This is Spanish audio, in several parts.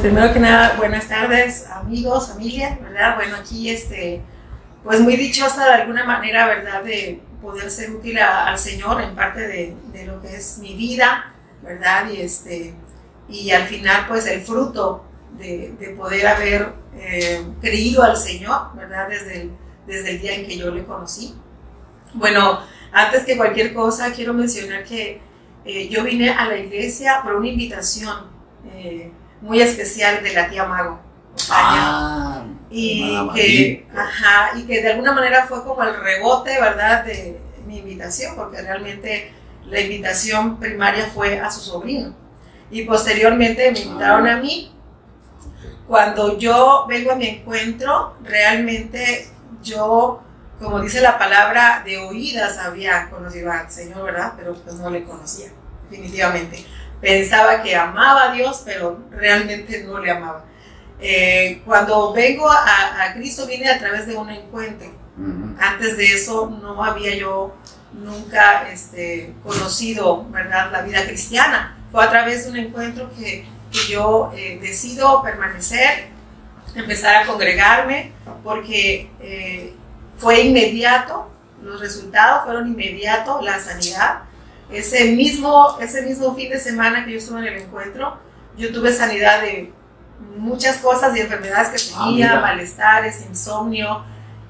Primero que nada, buenas tardes, amigos, familia, ¿verdad? Bueno, aquí, este, pues muy dichosa de alguna manera, ¿verdad? De poder ser útil al Señor en parte de, lo que es mi vida, ¿verdad? Y, este, y al final, pues el fruto de, de poder haber eh, creído al Señor, ¿verdad? Desde el, desde el día en que yo le conocí. Bueno, antes que cualquier cosa, quiero mencionar que eh, yo vine a la iglesia por una invitación eh, muy especial de la tía Mago. Ah, y que, ajá, y que de alguna manera fue como el rebote, ¿verdad?, de mi invitación, porque realmente la invitación primaria fue a su sobrino. Y posteriormente me invitaron a mí. Cuando yo vengo a mi encuentro, realmente yo, como dice la palabra, de oídas había conocido al Señor, ¿verdad? Pero pues no le conocía, definitivamente. Pensaba que amaba a Dios, pero realmente no le amaba. Eh, cuando vengo a, a Cristo vine a través de un encuentro. Antes de eso no había yo nunca este, conocido ¿verdad? la vida cristiana. Fue a través de un encuentro que, que yo eh, decido permanecer, empezar a congregarme, porque eh, fue inmediato, los resultados fueron inmediatos, la sanidad. Ese mismo, ese mismo fin de semana que yo estuve en el encuentro, yo tuve sanidad de muchas cosas y enfermedades que Ah, tenía, mira. malestares, insomnio,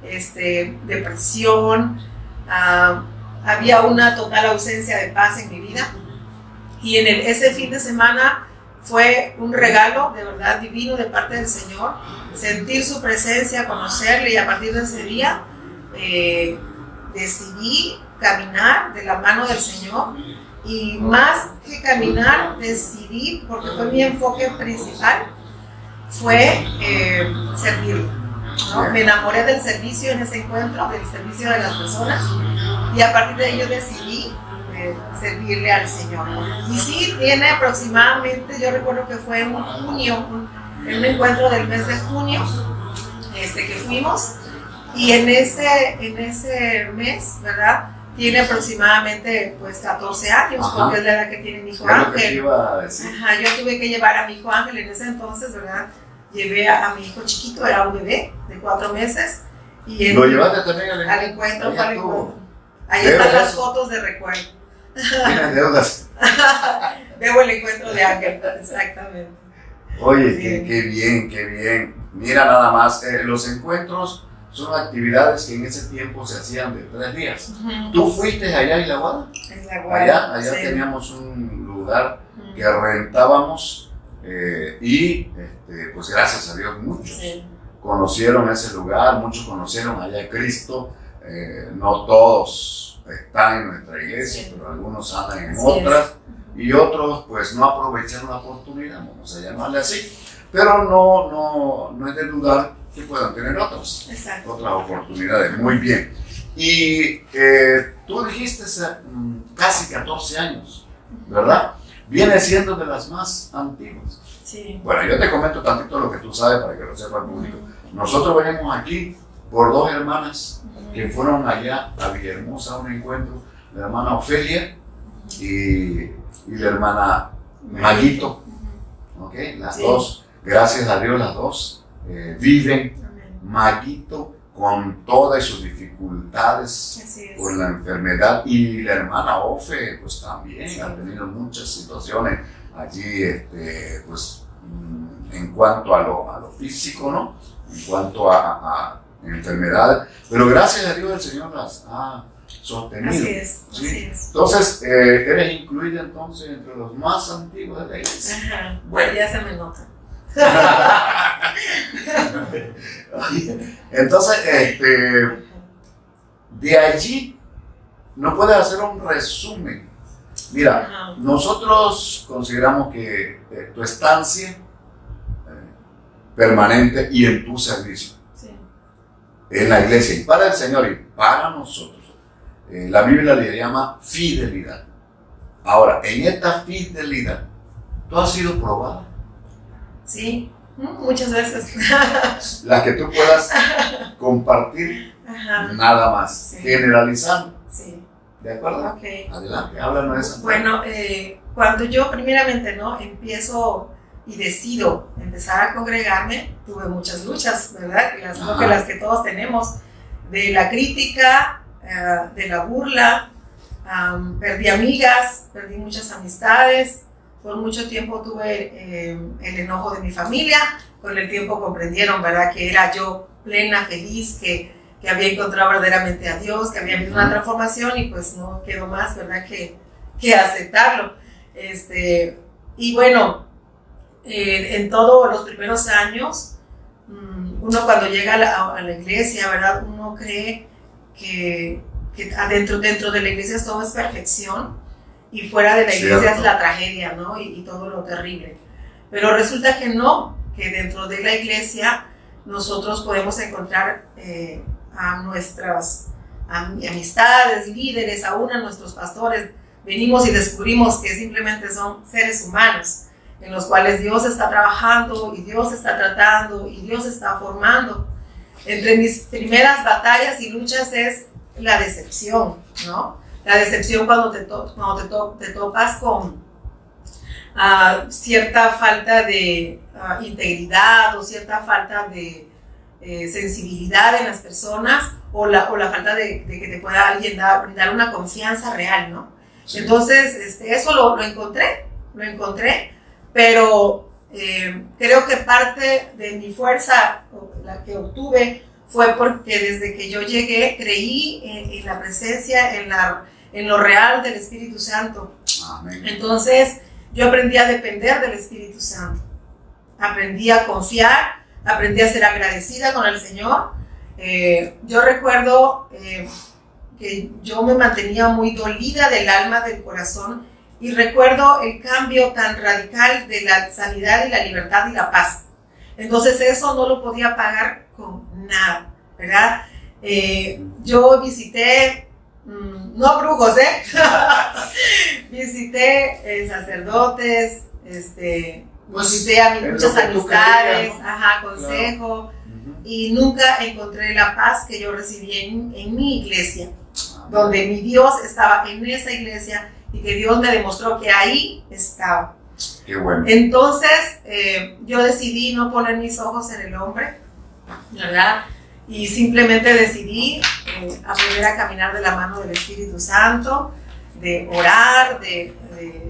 este, depresión, ah, había una total ausencia de paz en mi vida. Y en el- ese fin de semana fue un regalo de verdad divino de parte del Señor, sentir su presencia, conocerle y a partir de ese día eh, decidí caminar de la mano del Señor y más que caminar decidí, porque fue mi enfoque principal, fue eh, servirlo. ¿no? Me enamoré del servicio en ese encuentro, del servicio de las personas, y a partir de yo decidí eh, servirle al Señor. Y sí, tiene aproximadamente, yo recuerdo que fue en junio, un- en un encuentro del mes de junio, este, que fuimos, y en ese, en ese mes, ¿verdad? Tiene aproximadamente pues 14 años, Ajá. porque es la edad que tiene mi hijo Es lo que te Ángel. iba a decir. Ajá, yo tuve que llevar a mi hijo Ángel en ese entonces, ¿verdad? Llevé a, a mi hijo chiquito, era un bebé de cuatro meses. Y en- ¿Lo llevaste también al al encuentro, al encuentro. Ahí están las fotos de recuerdo. Tienes deudas. Veo el encuentro de Ángel, exactamente. Oye, qué bien, qué bien. Mira nada más, eh, los encuentros son actividades que en ese tiempo se hacían de tres días. ¿Tú fuiste allá a Guada? Es la guarda. Allá, allá sí. teníamos un lugar que rentábamos eh, y este, pues gracias a Dios muchos Sí. conocieron ese lugar, muchos conocieron allá a Cristo, eh, no todos están en nuestra iglesia, Sí. pero algunos andan en Así otras y otros pues no aprovecharon la oportunidad, vamos a llamarle así, pero no, no, no es de dudar puedan tener otros, Exacto. otras oportunidades, muy bien. Y eh, tú dijiste mm, casi 14 años, ¿verdad? Viene siendo de las más antiguas. Sí. Bueno, yo te comento tantito lo que tú sabes para que lo sepa el público. Nosotros venimos aquí por dos hermanas que fueron allá a Villahermosa a un encuentro, la hermana Ofelia y, y la hermana Maguito, ¿ok? Las Sí. dos, gracias a Dios, las dos eh, viven. Maguito con todas sus dificultades por la enfermedad y la hermana Ofe pues también Sí. ha tenido muchas situaciones allí este pues mm, en cuanto a lo, a lo físico no en cuanto a, a enfermedades pero gracias a Dios el Señor las ha sostenido Así es. Sí. Así es. entonces eh, eres incluida entonces entre los más antiguos de la iglesia Ajá. Bueno. Ya se me nota. entonces este de allí no puedes hacer un resumen mira. Nosotros consideramos que eh, tu estancia eh, permanente y en tu servicio Sí. en la iglesia y para el Señor y para nosotros, eh, la Biblia le llama fidelidad. Ahora, en esta fidelidad, tú has sido probada. Sí. Muchas veces. La que tú puedas compartir Ajá. nada más, Sí. generalizando. Sí. ¿De acuerdo? Ok. Adelante, háblanos de eso. Bueno, eh, cuando yo primeramente no empiezo y decido empezar a congregarme, tuve muchas luchas, ¿verdad? Las, creo que las que todos tenemos, de la crítica, eh, de la burla, perdí amigas, perdí muchas amistades, por mucho tiempo tuve eh, el enojo de mi familia, con el tiempo comprendieron, ¿verdad? Que era yo plena, feliz, que, que había encontrado verdaderamente a Dios, que había habido una transformación y pues no quedó más, ¿verdad? Que, que aceptarlo. Este, y bueno, eh, en todos los primeros años, mm, uno cuando llega a la, a la, iglesia, ¿verdad? Uno cree que, que adentro dentro de la iglesia todo es perfección y fuera de la iglesia es la tragedia, ¿no? Y, y, todo lo terrible. Pero resulta que no, que dentro de la iglesia nosotros podemos encontrar eh, a nuestras amistades, líderes, aún a nuestros pastores. Venimos y descubrimos que simplemente son seres humanos en los cuales Dios está trabajando y Dios está tratando y Dios está formando. Entre mis primeras batallas y luchas es la decepción, ¿no? La decepción cuando te, cuando te, te topas con uh, cierta falta de uh, integridad o cierta falta de eh, sensibilidad en las personas o la, o la falta de, de, que te pueda alguien dar, brindar una confianza real, ¿no? Sí. Entonces, este, eso lo, lo encontré, lo encontré pero eh, creo que parte de mi fuerza, la que obtuve, fue porque desde que yo llegué creí en, en la presencia, en, la, en, lo real del Espíritu Santo. Amén. Entonces yo aprendí a depender del Espíritu Santo, aprendí a confiar, aprendí a ser agradecida con el Señor. Eh, yo recuerdo eh, que yo me mantenía muy dolida del alma, del corazón, y recuerdo el cambio tan radical de la sanidad y la libertad y la paz. Entonces eso no lo podía pagar con nada, ¿verdad? Eh, yo visité, no brujos, ¿eh? visité eh, sacerdotes, este, pues, visité a mis muchas amistades, querías, ¿no? ajá, consejo, claro. y nunca encontré la paz que yo recibí en, en mi iglesia, donde mi Dios estaba en esa iglesia y que Dios me demostró que ahí estaba. Qué bueno. Entonces, eh, yo decidí no poner mis ojos en el hombre, ¿verdad? Y simplemente decidí eh, aprender a caminar de la mano del Espíritu Santo, de orar, de,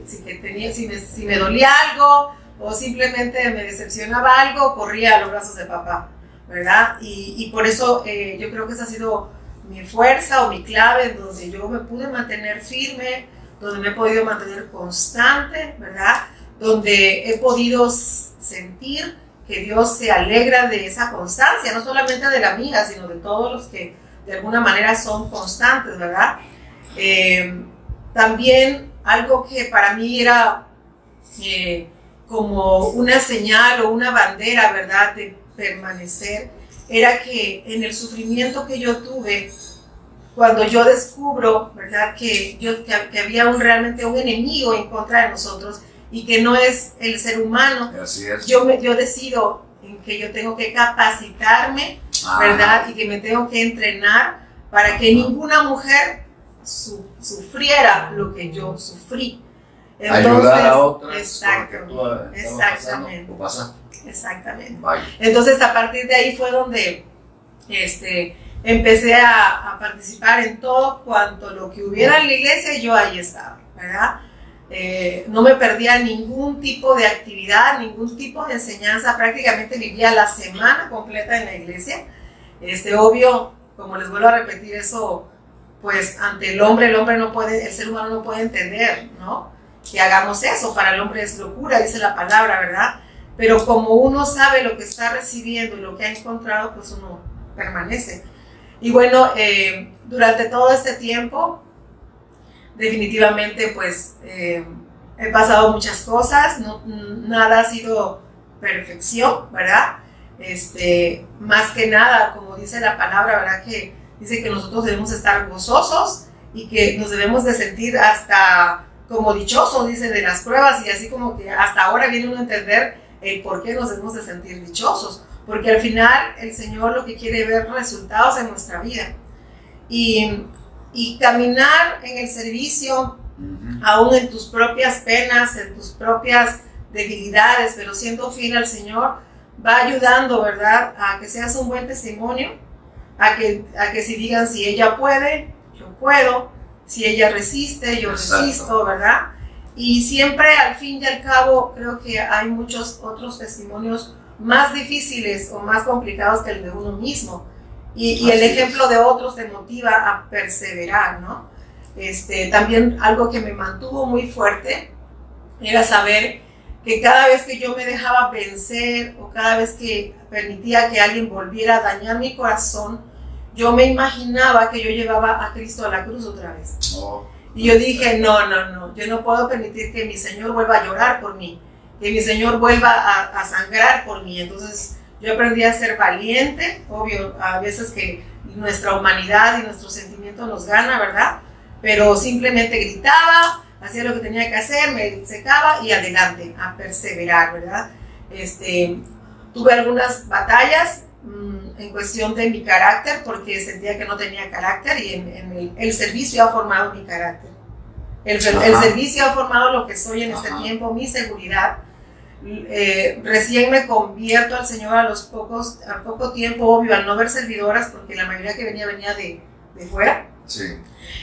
si, me, dolía algo o simplemente me decepcionaba algo, corría a los brazos de papá, ¿verdad? Y, por eso eh, yo creo que esa ha sido mi fuerza o mi clave, donde yo me pude mantener firme, donde me he podido mantener constante, ¿verdad? Donde he podido sentir que Dios se alegra de esa constancia, no solamente de la mía, sino de todos los que de alguna manera son constantes, ¿verdad? Eh, también algo que para mí era eh, como una señal o una bandera, ¿verdad?, de permanecer, era que en el sufrimiento que yo tuve, cuando yo descubro, ¿verdad?, que, yo, que, había un, realmente un enemigo en contra de nosotros y que no es el ser humano, es. yo, me, yo decido en que yo tengo que capacitarme, Ajá. ¿verdad?, y que me tengo que entrenar para que ninguna mujer su, sufriera lo que yo sufrí. Entonces, Ayudar a otras exacto, exactamente. Pasando, exactamente. Entonces, a partir de ahí fue donde este, empecé a, a, participar en todo cuanto lo que hubiera en la iglesia, yo ahí estaba, ¿verdad? Eh, no me perdía ningún tipo de actividad, ningún tipo de enseñanza, prácticamente vivía la semana completa en la iglesia. Este, obvio, como les vuelvo a repetir eso, pues ante el hombre, el hombre no puede, el ser humano no puede entender, ¿no? Que hagamos eso, para el hombre es locura, dice la palabra, ¿verdad? Pero como uno sabe lo que está recibiendo y lo que ha encontrado, pues uno permanece. Y bueno, eh, durante todo este tiempo, definitivamente pues eh, he pasado muchas cosas, no, nada ha sido perfección, ¿verdad? Este, más que nada, como dice la palabra, ¿verdad? Que dice que nosotros debemos estar gozosos y que nos debemos de sentir hasta como dichosos, dice, de las pruebas y así como que hasta ahora viene uno a entender el por qué nos debemos de sentir dichosos porque al final el Señor lo que quiere ver resultados en nuestra vida. Y, y caminar en el servicio, uh -huh. aún en tus propias penas, en tus propias debilidades, pero siendo fiel al Señor, va ayudando, ¿verdad? A que seas un buen testimonio, a que, a que si digan si ella puede, yo puedo, si ella resiste, yo Exacto. resisto, ¿verdad? Y siempre al fin y al cabo creo que hay muchos otros testimonios más difíciles o más complicados que el de uno mismo. Y, y el es. ejemplo de otros te motiva a perseverar, ¿no? Este, también algo que me mantuvo muy fuerte era saber que cada vez que yo me dejaba vencer o cada vez que permitía que alguien volviera a dañar mi corazón, yo me imaginaba que yo llevaba a Cristo a la cruz otra vez. No, Y yo dije, no, no, no, yo no puedo permitir que mi Señor vuelva a llorar por mí, que mi Señor vuelva a, a sangrar por mí. Entonces yo aprendí a ser valiente, obvio, a veces que nuestra humanidad y nuestro sentimiento nos gana, ¿verdad? Pero simplemente gritaba, hacía lo que tenía que hacer, me secaba y adelante, a perseverar, ¿verdad? Este, tuve algunas batallas mm, en cuestión de mi carácter porque sentía que no tenía carácter y en, en el, el servicio ha formado mi carácter. El, servicio ha formado lo que soy en este tiempo, mi seguridad. Eh, recién me convierto al Señor a los pocos, a poco tiempo, obvio, al no ver servidoras, porque la mayoría que venía venía de, de fuera. sí.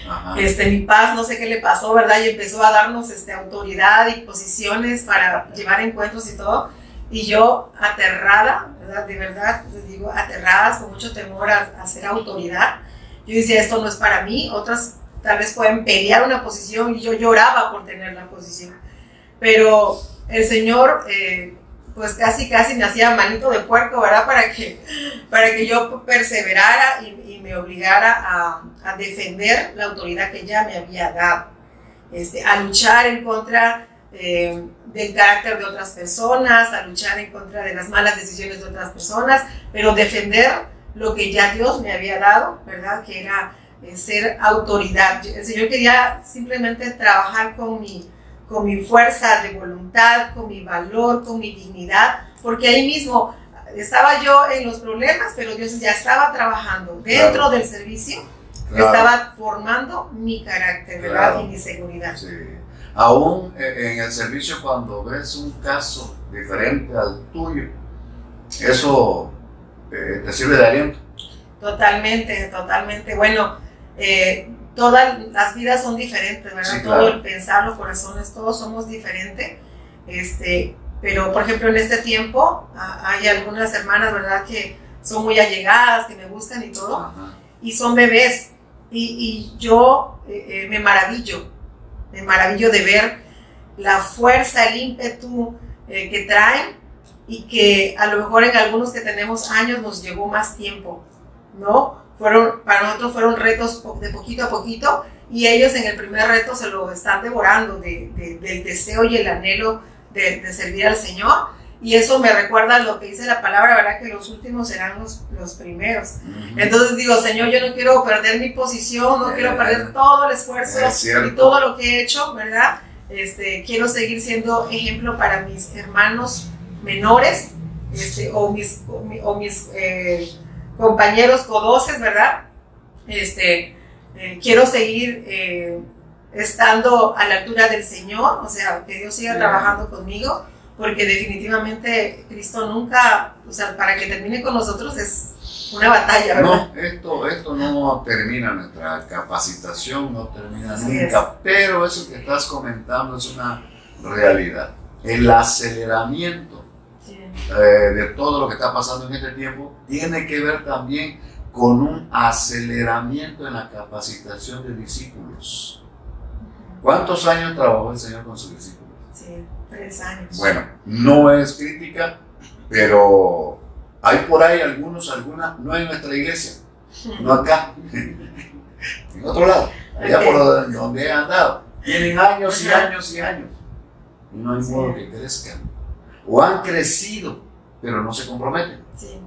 Ajá. Este, mi paz, no sé qué le pasó, ¿verdad? Y empezó a darnos este, autoridad y posiciones para llevar encuentros y todo. Y yo aterrada, ¿verdad? De verdad, les digo, aterradas, con mucho temor a, a ser autoridad. Yo decía, esto no es para mí. Otras tal vez pueden pelear una posición y yo lloraba por tener la posición. Pero el Señor, eh, pues casi, casi me hacía manito de puerco, ¿verdad? Para que, para que yo perseverara y, me obligara a, a defender la autoridad que ya me había dado. Este, a luchar en contra eh, del carácter de otras personas, a luchar en contra de las malas decisiones de otras personas, pero defender lo que ya Dios me había dado, ¿verdad? Que era eh, ser autoridad. El Señor quería simplemente trabajar con mi, con mi fuerza de voluntad, con mi valor, con mi dignidad, porque ahí mismo estaba yo en los problemas, pero Dios ya estaba trabajando dentro Claro. del servicio, Claro. estaba formando mi carácter, ¿verdad? Claro. Y mi seguridad. Sí. Aún eh, en el servicio cuando ves un caso diferente al tuyo, eso eh, te sirve de aliento. Totalmente, totalmente. Bueno, eh, todas las vidas son diferentes, ¿verdad? Sí, Todo el pensar, los corazones, todos somos diferentes. Este, pero, por ejemplo, en este tiempo a- hay algunas hermanas, ¿verdad? Que son muy allegadas, que me buscan y todo, Ajá. y son bebés. Y, y yo eh, eh, me maravillo, me maravillo de ver la fuerza, el ímpetu eh, que traen y que a lo mejor en algunos que tenemos años nos llevó más tiempo, ¿no? Fueron, para nosotros fueron retos de poquito a poquito y ellos en el primer reto se lo están devorando de- de- del deseo y el anhelo de, de servir al Señor. Y eso me recuerda lo que dice la palabra, ¿verdad? Que los últimos serán los, los primeros. Ujú. Entonces digo, Señor, yo no quiero perder mi posición, no quiero Eh, perder todo el esfuerzo es y todo lo que he hecho, ¿verdad? Este, quiero seguir siendo ejemplo para mis hermanos menores este, o mis, o mi- o mis eh, compañeros codoces, ¿verdad? Este, eh, quiero seguir eh, estando a la altura del Señor, o sea, que Dios siga trabajando conmigo, porque definitivamente Cristo nunca, o sea, para que termine con nosotros es una batalla, ¿verdad? No, esto, esto no termina nuestra capacitación, no termina Así nunca, pero eso que estás comentando es una realidad. El aceleramiento. Eh, de todo lo que está pasando en este tiempo tiene que ver también con un aceleramiento en la capacitación de discípulos. ¿Cuántos años trabajó el Señor con sus discípulos? Sí, tres años. Bueno, no es crítica, pero hay por ahí algunos, algunas, no en nuestra iglesia, no acá, en otro lado, allá por donde- he andado. Tienen años y años y años. Y no hay modo que crezcan. O han crecido, pero no se comprometen. Sí.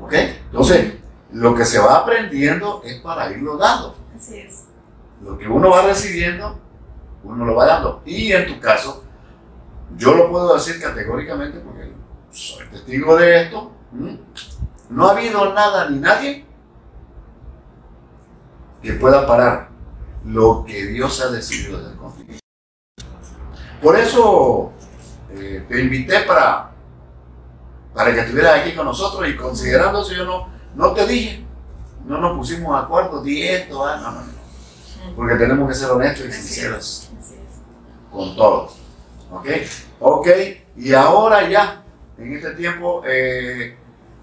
¿Ok? Entonces, lo que se va aprendiendo es para irlo dando. Así es. Lo que uno va recibiendo, uno lo va dando. Y en tu caso, yo lo puedo decir categóricamente porque soy testigo de esto. No ha habido nada ni nadie que pueda parar lo que Dios ha decidido hacer contigo. Por eso eh, te invité para, para que estuvieras aquí con nosotros y considerando eso yo no, no te dije, no nos pusimos de acuerdo, di esto, ah, no, no, no. Porque tenemos que ser honestos y sinceros con todos. ¿Ok? Ok, y ahora ya, en este tiempo, eh,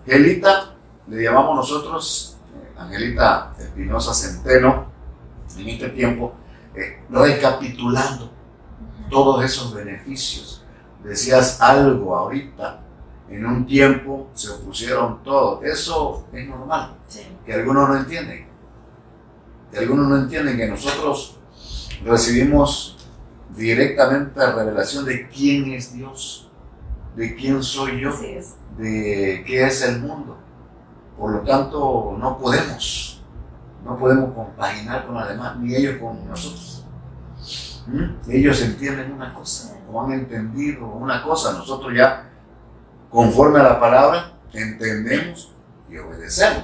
Angelita, le llamamos nosotros, eh, Angelita Espinosa Centeno, en este tiempo, eh, recapitulando todos esos beneficios. Decías algo ahorita, en un tiempo se opusieron todos. Eso es normal, Sí. que algunos no entienden. Que algunos no entienden que nosotros recibimos directamente la revelación de quién es Dios, de quién soy yo, de qué es el mundo. Por lo tanto, no podemos, no podemos compaginar con los demás, ni ellos con nosotros. ¿Mm? Ellos entienden una cosa, o han entendido una cosa, nosotros ya, conforme a la palabra, entendemos y obedecemos.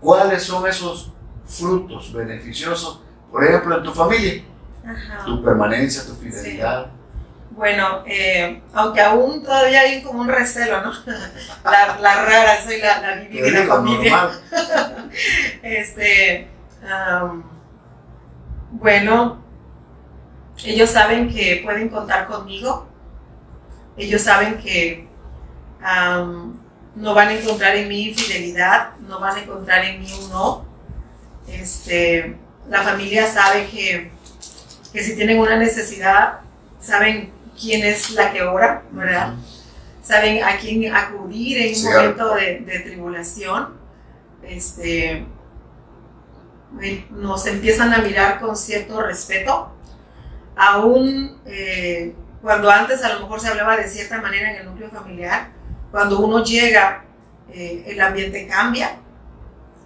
¿Cuáles son esos frutos beneficiosos, por ejemplo, en tu familia? Ajá. Tu permanencia, tu fidelidad. Bueno, eh, aunque aún todavía hay como un recelo, ¿no? La, la rara, soy la, la de la familia. Este, bueno, ellos saben que pueden contar conmigo. Ellos saben que no van a encontrar en mí fidelidad, no van a encontrar en mí un no. Este, la familia sabe que, que si tienen una necesidad, saben quién es la que ora, ¿verdad? saben a quién acudir en un momento de, de tribulación. Este, nos empiezan a mirar con cierto respeto, aún eh, cuando antes a lo mejor se hablaba de cierta manera en el núcleo familiar, cuando uno llega, eh, el ambiente cambia,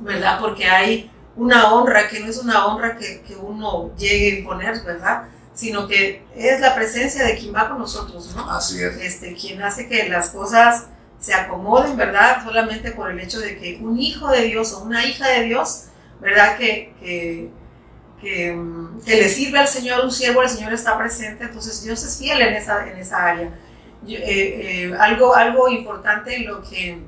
¿verdad? Porque hay una honra que no es una honra que, que uno llegue a imponer, ¿verdad? Sino que es la presencia de quien va con nosotros, ¿no? Así es. este, quien hace que las cosas se acomoden, ¿verdad? Solamente por el hecho de que un hijo de Dios o una hija de Dios, ¿verdad? Que, que, que, mm, que le sirve al Señor, un siervo del Señor está presente, entonces Dios es fiel en esa, en esa área. Yo- eh, eh, algo, algo importante en lo que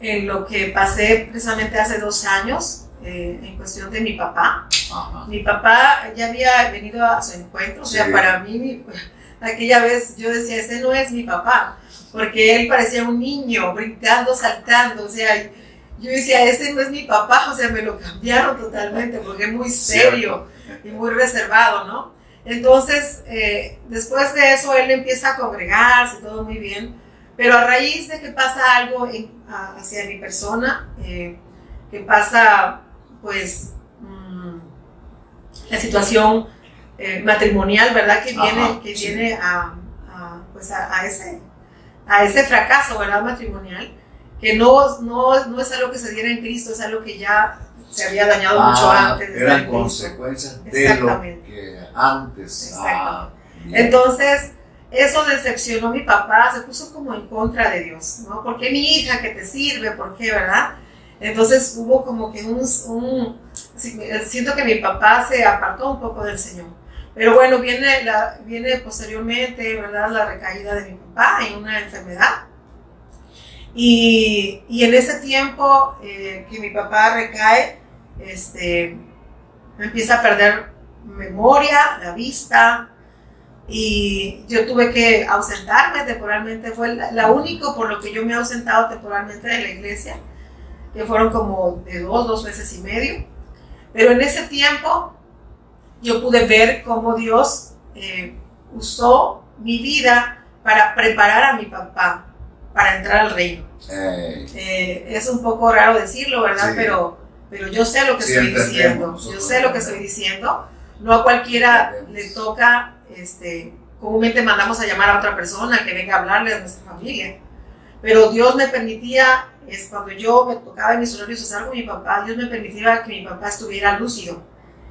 en lo que pasé precisamente hace dos años, eh, en cuestión de mi papá. Ajá. Mi papá ya había venido a su encuentro, o sea, Sí. para mí, aquella vez yo decía, ese no es mi papá, porque él parecía un niño, brincando, saltando, o sea, yo decía, ese no es mi papá, o sea, me lo cambiaron totalmente, porque es muy serio y muy reservado, ¿no? Entonces, eh, después de eso, él empieza a congregarse, todo muy bien, pero a raíz de que pasa algo en- a- hacia mi persona, eh, que pasa, pues, mm, la situación eh, matrimonial, ¿verdad? Que viene, Ajá, que sí. viene a, a, pues a ese, a ese fracaso, ¿verdad? Matrimonial, que no, no, no es algo que se diera en Cristo, es algo que ya se había dañado mucho Ah, antes. de eran consecuencias de lo que antes. Ah. Entonces, eso decepcionó a mi papá, se puso como en contra de Dios, ¿no? ¿Por qué mi hija que te sirve? ¿Por qué, verdad? Entonces hubo como que un, siento que mi papá se apartó un poco del Señor. Pero bueno, viene, la, viene posteriormente, ¿verdad? La recaída de mi papá en una enfermedad. Y, y en ese tiempo eh, que mi papá recae, este, empieza a perder memoria, la vista, y yo tuve que ausentarme temporalmente. Fue la, la único por lo que yo me he ausentado temporalmente de la iglesia, que fueron como de dos, dos meses y medio. Pero en ese tiempo yo pude ver cómo Dios eh, usó mi vida para preparar a mi papá para entrar al reino. Eh, es un poco raro decirlo, ¿verdad? Sí. Pero, pero yo sé lo que Sí, estoy diciendo. Yo sé lo que estoy diciendo. No a cualquiera le toca, este, comúnmente mandamos a llamar a otra persona que venga a hablarle a nuestra familia. Pero Dios me permitía, es cuando yo me tocaba en mis horarios estar con mi papá, Dios me permitía que mi papá estuviera lúcido.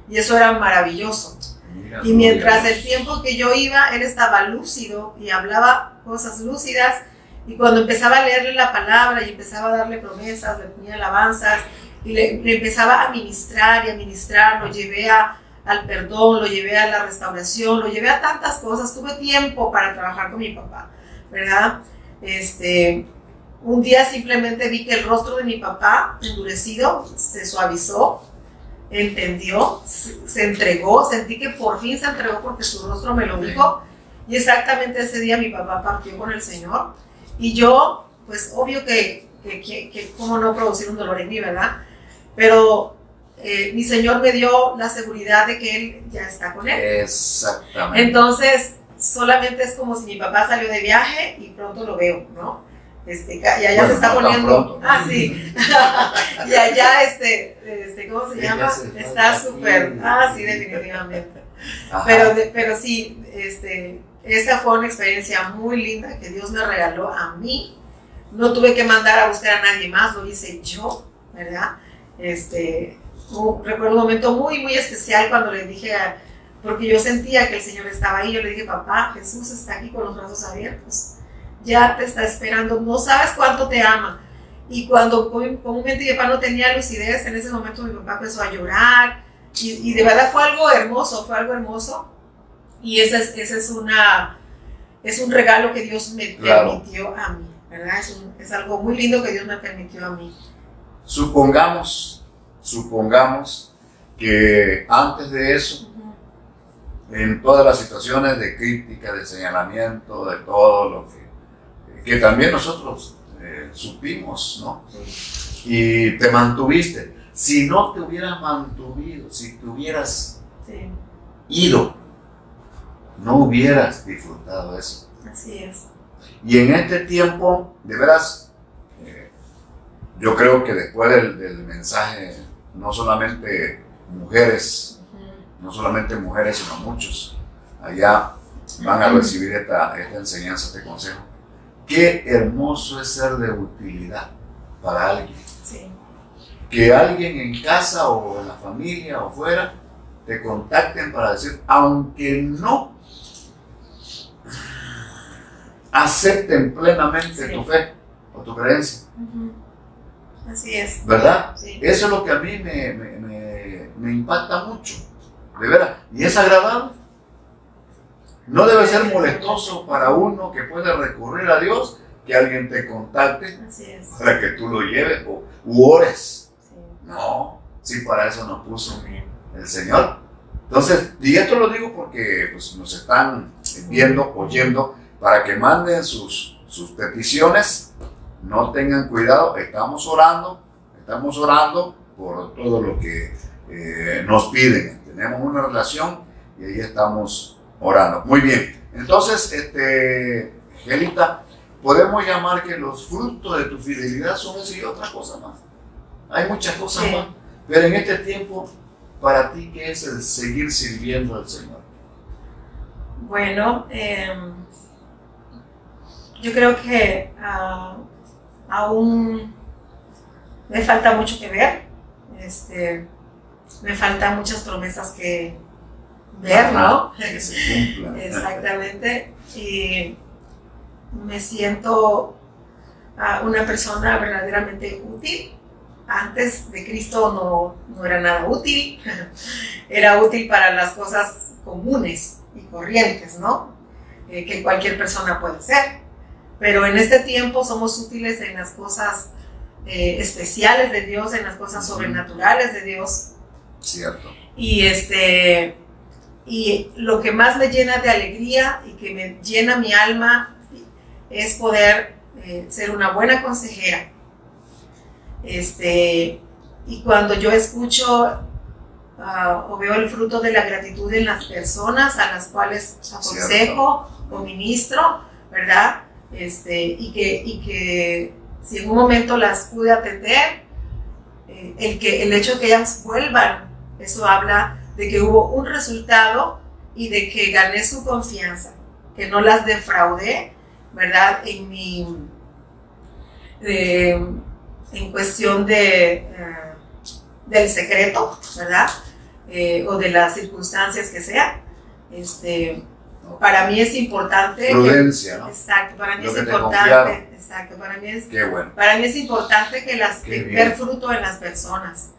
Y eso era maravilloso. mira, Y mientras el tiempo que yo iba, él estaba lúcido y hablaba cosas lúcidas. Y cuando empezaba a leerle la palabra y empezaba a darle promesas, le ponía alabanzas y le, le empezaba a ministrar y a ministrar, lo llevé a, al perdón, lo llevé a la restauración, lo llevé a tantas cosas. Tuve tiempo para trabajar con mi papá, ¿verdad? Este, un día simplemente vi que el rostro de mi papá, endurecido, se suavizó, entendió, se entregó, sentí que por fin se entregó porque su rostro me lo dijo. Y exactamente ese día mi papá partió con el Señor. Y yo, pues obvio que, que, que, cómo no producir un dolor en mí, ¿verdad? Pero eh, mi Señor me dio la seguridad de que Él ya está con Él. Exactamente. Entonces, solamente es como si mi papá salió de viaje y pronto lo veo, ¿no? Este, y allá se está poniendo. Ah, sí. y allá, este, este ¿cómo se llama? Está súper. Ah, sí, definitivamente. Pero, pero sí, este, esa fue una experiencia muy linda que Dios me regaló a mí. No tuve que mandar a buscar a nadie más, lo hice yo, ¿verdad? Este, recuerdo un momento muy, muy especial cuando le dije, porque yo sentía que el Señor estaba ahí, yo le dije, papá, Jesús está aquí con los brazos abiertos, ya te está esperando, no sabes cuánto te ama. Y cuando comúnmente mi papá no tenía lucidez, en ese momento mi papá empezó a llorar, y, y de verdad fue algo hermoso, fue algo hermoso. Y ese es, ese es, una, es un regalo que Dios me permitió a mí, ¿verdad? Es, es algo muy lindo que Dios me permitió a mí. Supongamos, supongamos que antes de eso, en todas las situaciones de crítica, de señalamiento, de todo lo que, que también nosotros eh, supimos, ¿no? Y te mantuviste. Si no te hubieras mantuvido, si te hubieras ido, no hubieras disfrutado eso. Así es. Y en este tiempo, de veras, yo creo que después del, mensaje, no solamente mujeres, no solamente mujeres, sino muchos, allá van a recibir esta, esta enseñanza, este consejo. Qué hermoso es ser de utilidad para alguien. Que alguien en casa o en la familia o fuera te contacten para decir, aunque no acepten plenamente tu fe o tu creencia, Así es. ¿Verdad? Eso es lo que a mí me, me, me, impacta mucho, de verdad. Y es agradable. No debe ser molestoso para uno que puede recurrir a Dios que alguien te contacte para que tú lo lleves o u ores. No, sí, para eso nos puso el Señor. Entonces, y esto lo digo porque pues, nos están viendo, oyendo, para que manden sus, sus peticiones no tengan cuidado, estamos orando, estamos orando por todo lo que eh, nos piden. Tenemos una relación y ahí estamos orando. Muy bien. Entonces, este, Gelita, podemos llamar que los frutos de tu fidelidad son eso y otra cosa más. Hay muchas cosas más. Pero en este tiempo, para ti, ¿qué es el seguir sirviendo al Señor? Bueno, em, yo creo que ah, aún me falta mucho que ver, este, me faltan muchas promesas que ver, ¿no? Exactamente. Y me siento una persona verdaderamente útil. Antes de Cristo no, no era nada útil, era útil para las cosas comunes y corrientes, ¿no? Eh, que cualquier persona puede hacer pero en este tiempo somos útiles en las cosas eh, especiales de Dios, en las cosas sobrenaturales de Dios. Cierto. Y este y lo que más me llena de alegría y que me llena mi alma es poder eh, ser una buena consejera. Este, y cuando yo escucho ah, o veo el fruto de la gratitud en las personas a las cuales aconsejo o ministro, ¿verdad? Este, y, que, y que si en un momento las pude atender, eh, el, que, el hecho de que ellas vuelvan, eso habla de que hubo un resultado y de que gané su confianza, que no las defraudé, ¿verdad? En mi, en cuestión de, eh, del secreto, ¿verdad? Eh, o de las circunstancias que sea. Este, para mí es importante. Prudencia, ¿no? Exacto, para mí es importante. Exacto, para mí es. Qué bueno. Para mí es importante que las ver fruto en las personas.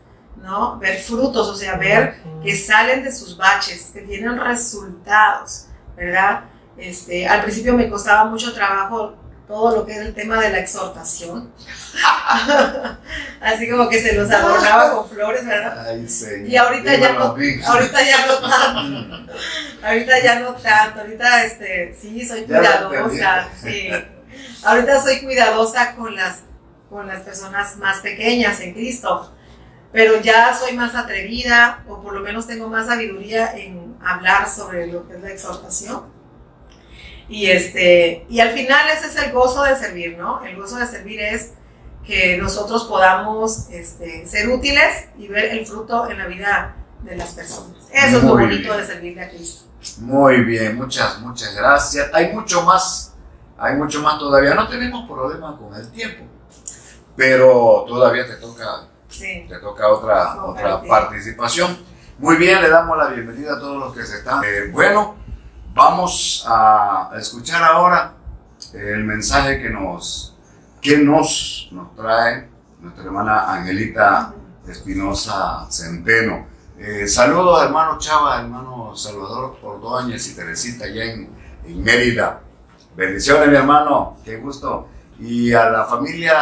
¿no? Ver frutos, o sea, ver que salen de sus baches, que tienen resultados, ¿verdad? Este, al principio me costaba mucho trabajo todo lo que es el tema de la exhortación. Así como que se los adornaba con flores, ¿verdad? Ay, señor. Y ahorita ya, no, ahorita ya no tanto. Ahorita ya no tanto. Ahorita, este, sí, soy Ya cuidadosa. Sí. Ahorita soy cuidadosa con las, con las personas más pequeñas en Cristo. Pero ya soy más atrevida, o por lo menos tengo más sabiduría en hablar sobre lo que es la exhortación. Y, este, y al final ese es el gozo de servir, ¿no? El gozo de servir es que nosotros podamos este, ser útiles y ver el fruto en la vida de las personas. Eso es lo Muy bonito bien. de servirle a Cristo. Muy bien, muchas, muchas gracias. Hay mucho más, hay mucho más todavía. No tenemos problema con el tiempo, pero todavía te toca, Sí. te toca otra, No, otra participación. Muy bien, le damos la bienvenida a todos los que se están. Eh, bueno, vamos a escuchar ahora el mensaje que nos, que nos, nos trae nuestra hermana Angelita Espinosa Centeno. Eh, saludos hermano Chava, hermano Salvador Ordóñez y Teresita allá en, Mérida. Bendiciones mi hermano, qué gusto. Y a la familia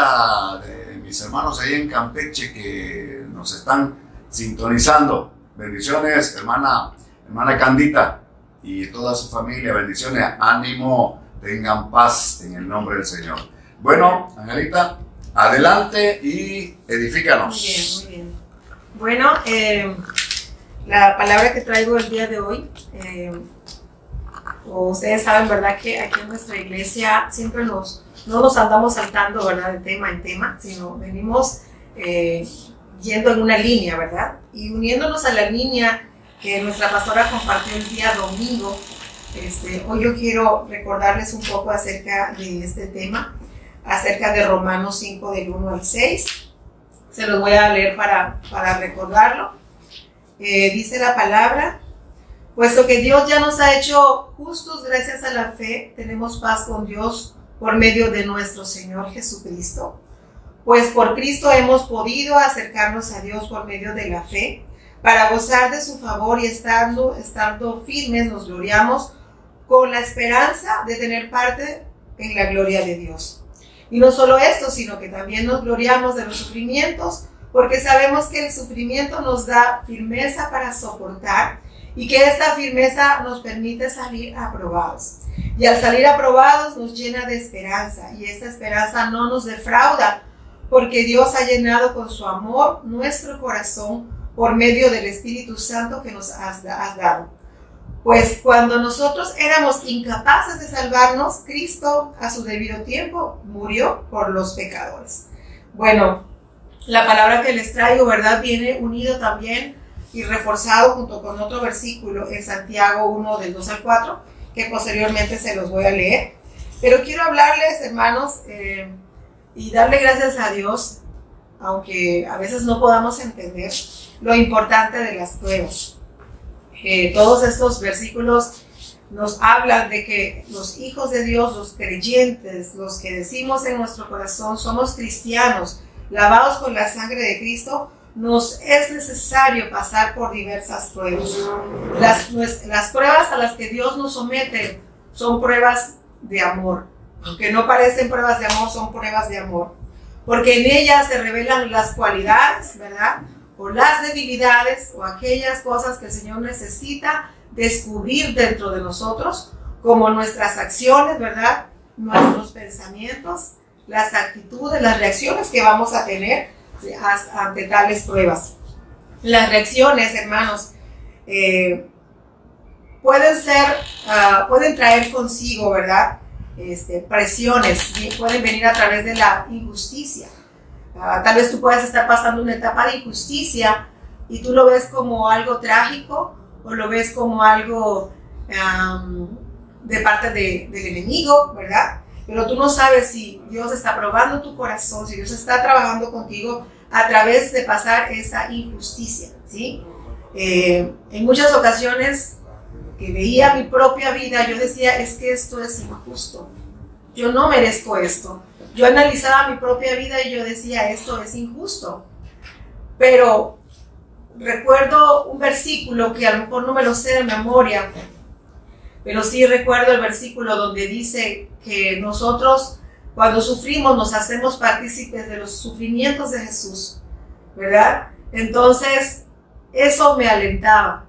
de mis hermanos ahí en Campeche que nos están sintonizando. Bendiciones hermana, hermana Candita y toda su familia. Bendiciones, ánimo, tengan paz en el nombre del Señor. Bueno, Angelita, adelante y edifícanos. Bien, muy bien. Bueno, eh, la palabra que traigo el día de hoy, eh, ustedes saben, ¿verdad? Que aquí en nuestra iglesia siempre nos, no nos andamos saltando, ¿verdad? De tema en tema, sino venimos eh, yendo en una línea, ¿verdad? Y uniéndonos a la línea que nuestra pastora compartió el día domingo, este, hoy yo quiero recordarles un poco acerca de este tema, acerca de Romanos 5 del 1 al 6. Se los voy a leer para, para recordarlo. Eh, dice la palabra, puesto que Dios ya nos ha hecho justos gracias a la fe, tenemos paz con Dios por medio de nuestro Señor Jesucristo. Pues por Cristo hemos podido acercarnos a Dios por medio de la fe, para gozar de su favor y estando, estando firmes nos gloriamos con la esperanza de tener parte en la gloria de Dios. Y no solo esto, sino que también nos gloriamos de los sufrimientos, porque sabemos que el sufrimiento nos da firmeza para soportar y que esta firmeza nos permite salir aprobados. Y al salir aprobados nos llena de esperanza y esta esperanza no nos defrauda, porque Dios ha llenado con su amor nuestro corazón por medio del Espíritu Santo que nos has, has dado. Pues cuando nosotros éramos incapaces de salvarnos, Cristo a su debido tiempo murió por los pecadores. Bueno, la palabra que les traigo, ¿verdad? Viene unido también y reforzado junto con otro versículo en Santiago 1 del 2 al 4, que posteriormente se los voy a leer. Pero quiero hablarles, hermanos, eh, y darle gracias a Dios, aunque a veces no podamos entender lo importante de las pruebas. Eh, todos estos versículos nos hablan de que los hijos de Dios, los creyentes, los que decimos en nuestro corazón somos cristianos, lavados con la sangre de Cristo, nos es necesario pasar por diversas pruebas. Las, nues- las pruebas a las que Dios nos somete son pruebas de amor. Aunque no parecen pruebas de amor, son pruebas de amor. Porque en ellas se revelan las cualidades, ¿verdad? O las debilidades o aquellas cosas que el Señor necesita descubrir dentro de nosotros, como nuestras acciones, ¿verdad? Nuestros pensamientos, las actitudes, las reacciones que vamos a tener ante tales pruebas. Las reacciones, hermanos, eh, pueden ser, ah, pueden traer consigo, ¿verdad? Este, presiones, pueden venir a través de la injusticia. Ah, tal vez tú puedas estar pasando una etapa de injusticia y tú lo ves como algo trágico o lo ves como algo de parte de- del enemigo, ¿verdad? Pero tú no sabes si Dios está probando tu corazón, si Dios está trabajando contigo a través de pasar esa injusticia, ¿sí? Eh, en muchas ocasiones que veía mi propia vida, yo decía, es que esto es injusto. Yo no merezco esto. Yo analizaba mi propia vida y yo decía, esto es injusto. Pero recuerdo un versículo que a lo mejor no me lo sé de memoria, pero sí recuerdo el versículo donde dice que nosotros cuando sufrimos nos hacemos partícipes de los sufrimientos de Jesús, ¿verdad? Entonces, eso me alentaba,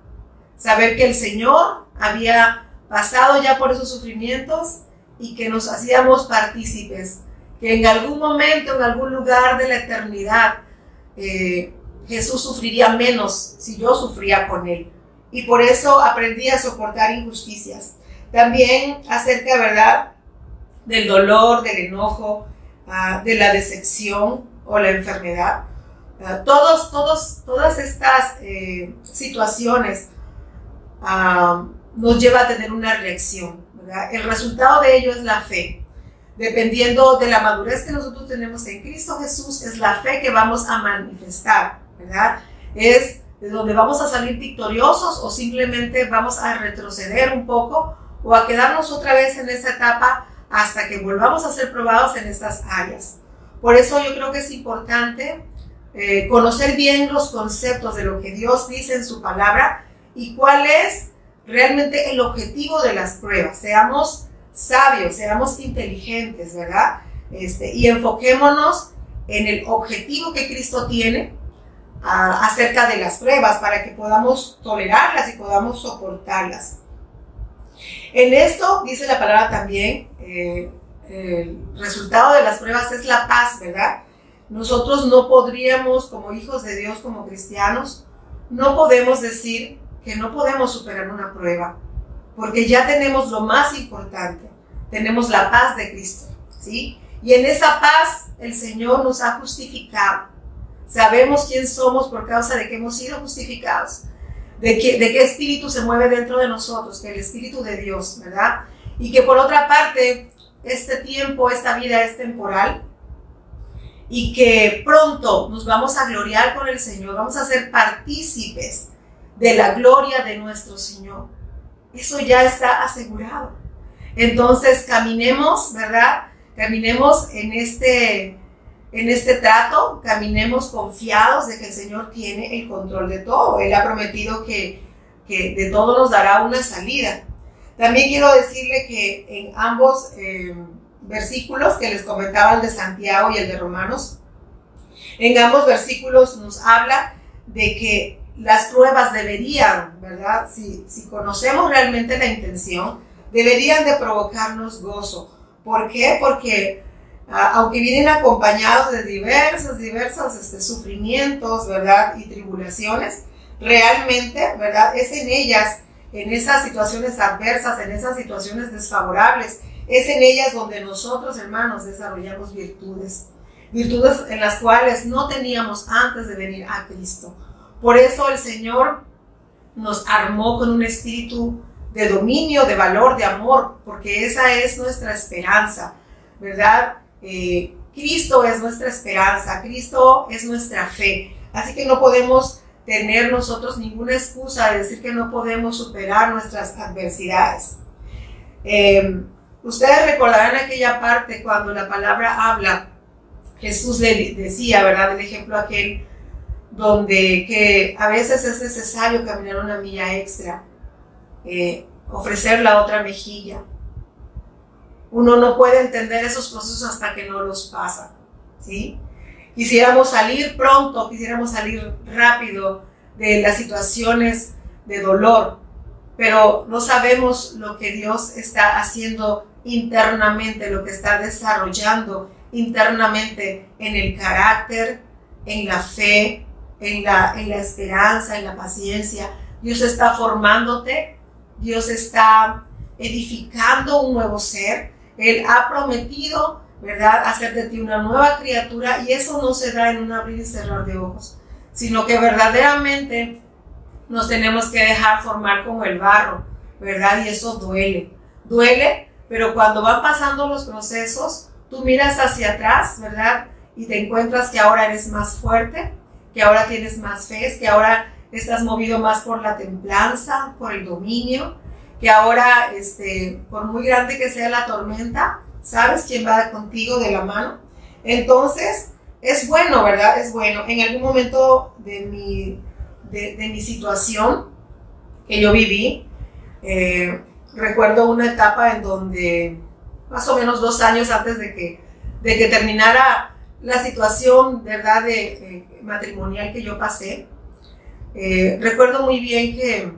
saber que el Señor había pasado ya por esos sufrimientos y que nos hacíamos partícipes, en algún momento, en algún lugar de la eternidad, eh, Jesús sufriría menos si yo sufría con Él. Y por eso aprendí a soportar injusticias. También acerca, ¿verdad?, del dolor, del enojo, ah, de la decepción o la enfermedad. Ah, todos, todos, todas estas eh, situaciones ah, nos lleva a tener una reacción. El resultado de ello es la fe. Dependiendo de la madurez que nosotros tenemos en Cristo Jesús, es la fe que vamos a manifestar, ¿verdad? Es de donde vamos a salir victoriosos o simplemente vamos a retroceder un poco o a quedarnos otra vez en esa etapa hasta que volvamos a ser probados en estas áreas. Por eso yo creo que es importante eh, conocer bien los conceptos de lo que Dios dice en su palabra y cuál es realmente el objetivo de las pruebas. Seamos sabios, seamos inteligentes, ¿verdad? Este, y enfoquémonos en el objetivo que Cristo tiene acerca de las pruebas para que podamos tolerarlas y podamos soportarlas. En esto dice la palabra también, eh, el resultado de las pruebas es la paz, ¿verdad? Nosotros no podríamos, como hijos de Dios, como cristianos, no podemos decir que no podemos superar una prueba, porque ya tenemos lo más importante, tenemos la paz de Cristo, ¿sí? Y en esa paz el Señor nos ha justificado. Sabemos quién somos por causa de que hemos sido justificados, de, que, de qué espíritu se mueve dentro de nosotros, que el espíritu de Dios, ¿verdad? Y que por otra parte, este tiempo, esta vida es temporal, y que pronto nos vamos a gloriar con el Señor, vamos a ser partícipes de la gloria de nuestro Señor. Eso ya está asegurado. Entonces caminemos, ¿verdad? Caminemos en este, en este trato, caminemos confiados de que el Señor tiene el control de todo. Él ha prometido que, que de todo nos dará una salida. También quiero decirle que en ambos eh, versículos que les comentaba, el de Santiago y el de Romanos, en ambos versículos nos habla de que las pruebas deberían, ¿verdad? Si, conocemos realmente la intención, deberían de provocarnos gozo. ¿Por qué? Porque aunque vienen acompañados de diversos, diversos este, sufrimientos, ¿verdad? Y tribulaciones, realmente, ¿verdad? Es en ellas, en esas situaciones adversas, en esas situaciones desfavorables, es en ellas donde nosotros, hermanos, desarrollamos virtudes. Virtudes en las cuales no teníamos antes de venir a Cristo. Por eso el Señor nos armó con un espíritu de dominio, de valor, de amor, porque esa es nuestra esperanza, ¿verdad? Eh, Cristo es nuestra esperanza, Cristo es nuestra fe. Así que no podemos tener nosotros ninguna excusa de decir que no podemos superar nuestras adversidades. Em, ustedes recordarán aquella parte cuando la palabra habla, Jesús le decía, ¿verdad? El ejemplo aquel donde que a veces es necesario caminar una milla extra, eh, ofrecer la otra mejilla. Uno no puede entender esos procesos hasta que no los pasa, ¿sí? Quisiéramos salir pronto, quisiéramos salir rápido de las situaciones de dolor, pero no sabemos lo que Dios está haciendo internamente, lo que está desarrollando internamente en el carácter, en la fe, en la, en la esperanza, en la paciencia. Dios está formándote, Dios está edificando un nuevo ser. Él ha prometido, ¿verdad?, hacer de ti una nueva criatura y eso no se da en un abrir y cerrar de ojos, sino que verdaderamente nos tenemos que dejar formar como el barro, ¿verdad? Y eso duele. Duele, pero cuando van pasando los procesos, tú miras hacia atrás, ¿verdad? Y te encuentras que ahora eres más fuerte, que ahora tienes más fe, que ahora estás movido más por la templanza, por el dominio, que ahora, este, por muy grande que sea la tormenta, sabes quién va contigo de la mano. Entonces, es bueno, ¿verdad? Es bueno. En algún momento de mi, de, mi situación que yo viví. Eh, recuerdo una etapa en donde, más o menos dos años antes de que, de que terminara la situación, ¿verdad?, de, eh, matrimonial que yo pasé, eh, recuerdo muy bien que,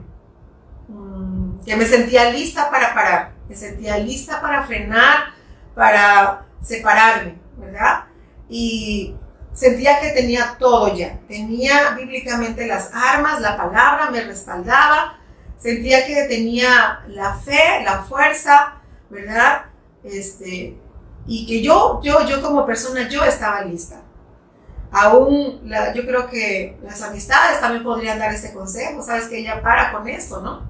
mm, que me sentía lista para parar, me sentía lista para frenar, para separarme, ¿verdad? Y sentía que tenía todo ya, tenía bíblicamente las armas, la palabra me respaldaba, sentía que tenía la fe, la fuerza, ¿verdad? Este, y que yo, yo, yo como persona, yo estaba lista. Aún, la, yo creo que las amistades también podrían dar ese consejo, sabes que ella para con esto, ¿no?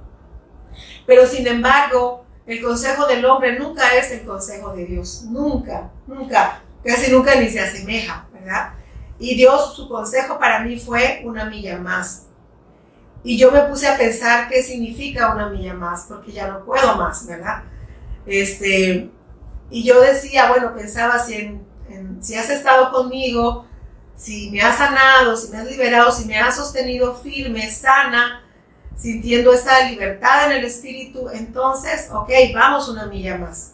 Pero sin embargo, el consejo del hombre nunca es el consejo de Dios, nunca, nunca, casi nunca ni se asemeja, ¿verdad? Y Dios, su consejo para mí fue una milla más. Y yo me puse a pensar qué significa una milla más, porque ya no puedo más, ¿verdad? Este, y yo decía, bueno, pensaba si, en, en, si has estado conmigo, si me has sanado, si me has liberado, si me has sostenido firme, sana, sintiendo esa libertad en el espíritu, entonces, ok, vamos una milla más.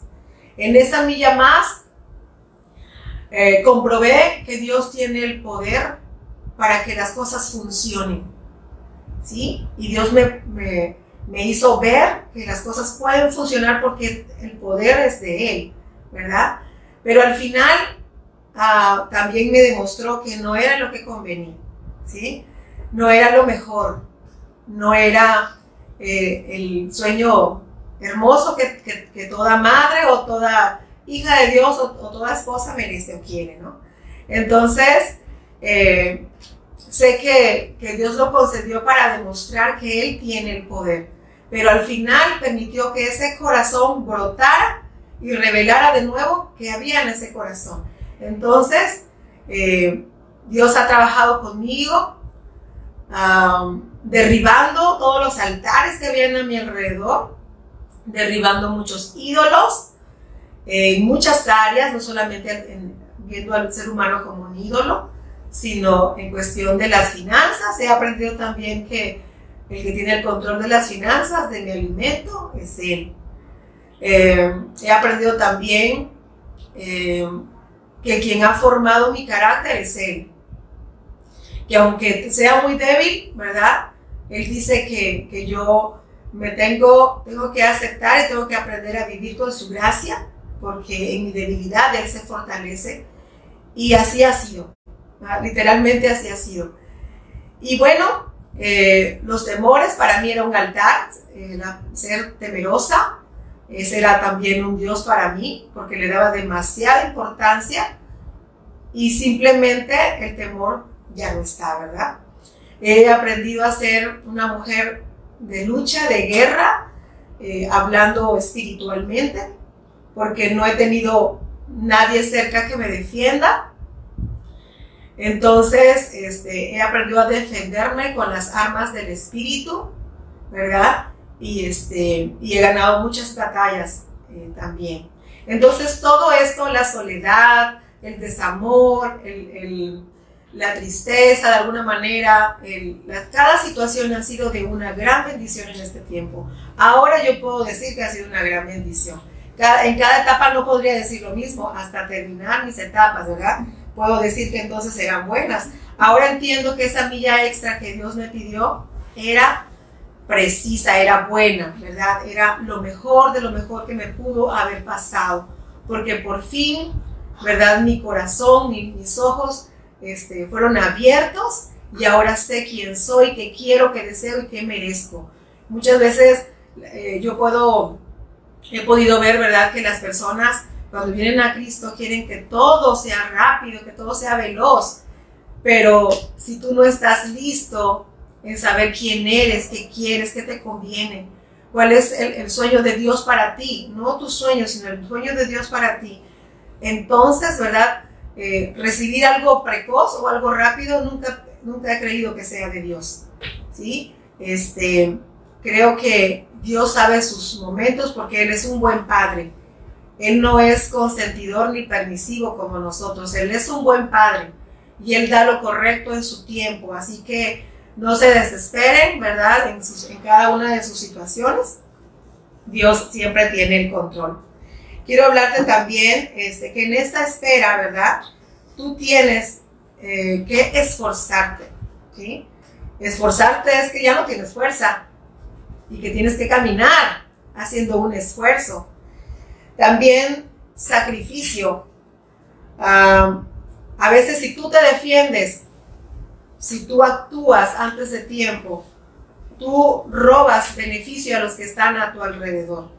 En esa milla más, eh, comprobé que Dios tiene el poder para que las cosas funcionen. ¿Sí? Y Dios me, me, me hizo ver que las cosas pueden funcionar porque el poder es de Él. ¿Verdad? Pero al final uh, también me demostró que no era lo que convenía, ¿sí? No era lo mejor, no era eh, el sueño hermoso que, toda madre o toda hija de Dios o, o, toda esposa merece o quiere, ¿no? Entonces, eh, sé que, que Dios lo concedió para demostrar que Él tiene el poder, pero al final permitió que ese corazón brotara y revelara de nuevo que había en ese corazón. Entonces, eh, Dios ha trabajado conmigo, derribando todos los altares que habían a mi alrededor, derribando muchos ídolos en muchas áreas, no solamente en, viendo al ser humano como un ídolo, sino en cuestión de las finanzas. He aprendido también que el que tiene el control de las finanzas, de mi alimento, es Él. Eh, he aprendido también eh, que quien ha formado mi carácter es Él. Que aunque sea muy débil, ¿verdad? Él dice que, que yo me tengo, tengo que aceptar y tengo que aprender a vivir con su gracia, porque en mi debilidad Él se fortalece. Y así ha sido, ¿verdad? literalmente así ha sido. Y bueno, eh, los temores para mí era un altar, eh, ser temerosa, ese era también un Dios para mí, porque le daba demasiada importancia y simplemente el temor ya no está, ¿verdad? He aprendido a ser una mujer de lucha, de guerra, eh, hablando espiritualmente, porque no he tenido nadie cerca que me defienda. Entonces, este, he aprendido a defenderme con las armas del espíritu, ¿verdad? Y, este, y he ganado muchas batallas eh, también. Entonces todo esto, la soledad, el desamor, el, la tristeza de alguna manera, el, cada situación ha sido de una gran bendición en este tiempo. Ahora yo puedo decir que ha sido una gran bendición. En cada etapa no podría decir lo mismo hasta terminar mis etapas, ¿verdad? Puedo decir que entonces eran buenas. Ahora entiendo que esa milla extra que Dios me pidió era precisa, era buena, ¿verdad? Era lo mejor de lo mejor que me pudo haber pasado, porque por fin, ¿verdad? Mi corazón, mi, mis ojos este, fueron abiertos y ahora sé quién soy, qué quiero, qué deseo y qué merezco. Muchas veces eh, yo puedo, he podido ver, ¿verdad? Que las personas cuando vienen a Cristo quieren que todo sea rápido, que todo sea veloz, pero si tú no estás listo en saber quién eres, qué quieres, qué te conviene, cuál es el, el, sueño de Dios para ti, no tu sueño, sino el sueño de Dios para ti. Entonces, ¿verdad? Eh, recibir algo precoz o algo rápido nunca, nunca he creído que sea de Dios, ¿sí? Este, creo que Dios sabe sus momentos porque Él es un buen padre. Él no es consentidor ni permisivo como nosotros. Él es un buen padre y Él da lo correcto en su tiempo. Así que no se desesperen, ¿verdad? En, cada una de sus situaciones. Dios siempre tiene el control. Quiero hablarte también este, que en esta espera, ¿verdad? Tú tienes eh, que esforzarte. Esforzarte es que ya no tienes fuerza y que tienes que caminar haciendo un esfuerzo. También sacrificio. Ah, a veces si tú te defiendes, si tú actúas antes de tiempo, tú robas beneficio a los que están a tu alrededor.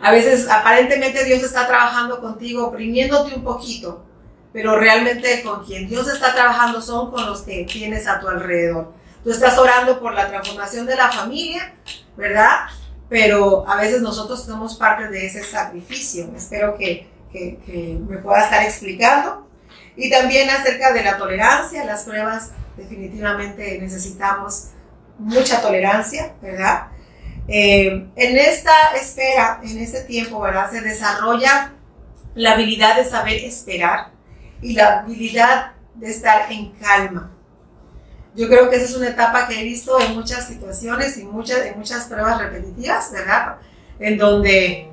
A veces aparentemente Dios está trabajando contigo, oprimiéndote un poquito, pero realmente con quien Dios está trabajando son con los que tienes a tu alrededor. Tú estás orando por la transformación de la familia, ¿verdad? Pero a veces nosotros somos parte de ese sacrificio. Espero que, que, que me pueda estar explicando. Y también acerca de la tolerancia, las pruebas definitivamente necesitamos mucha tolerancia, ¿verdad? Eh, en esta espera, en este tiempo, ¿verdad? Se desarrolla la habilidad de saber esperar y la habilidad de estar en calma. Yo creo que esa es una etapa que he visto en muchas situaciones y muchas, en muchas pruebas repetitivas, ¿verdad? En donde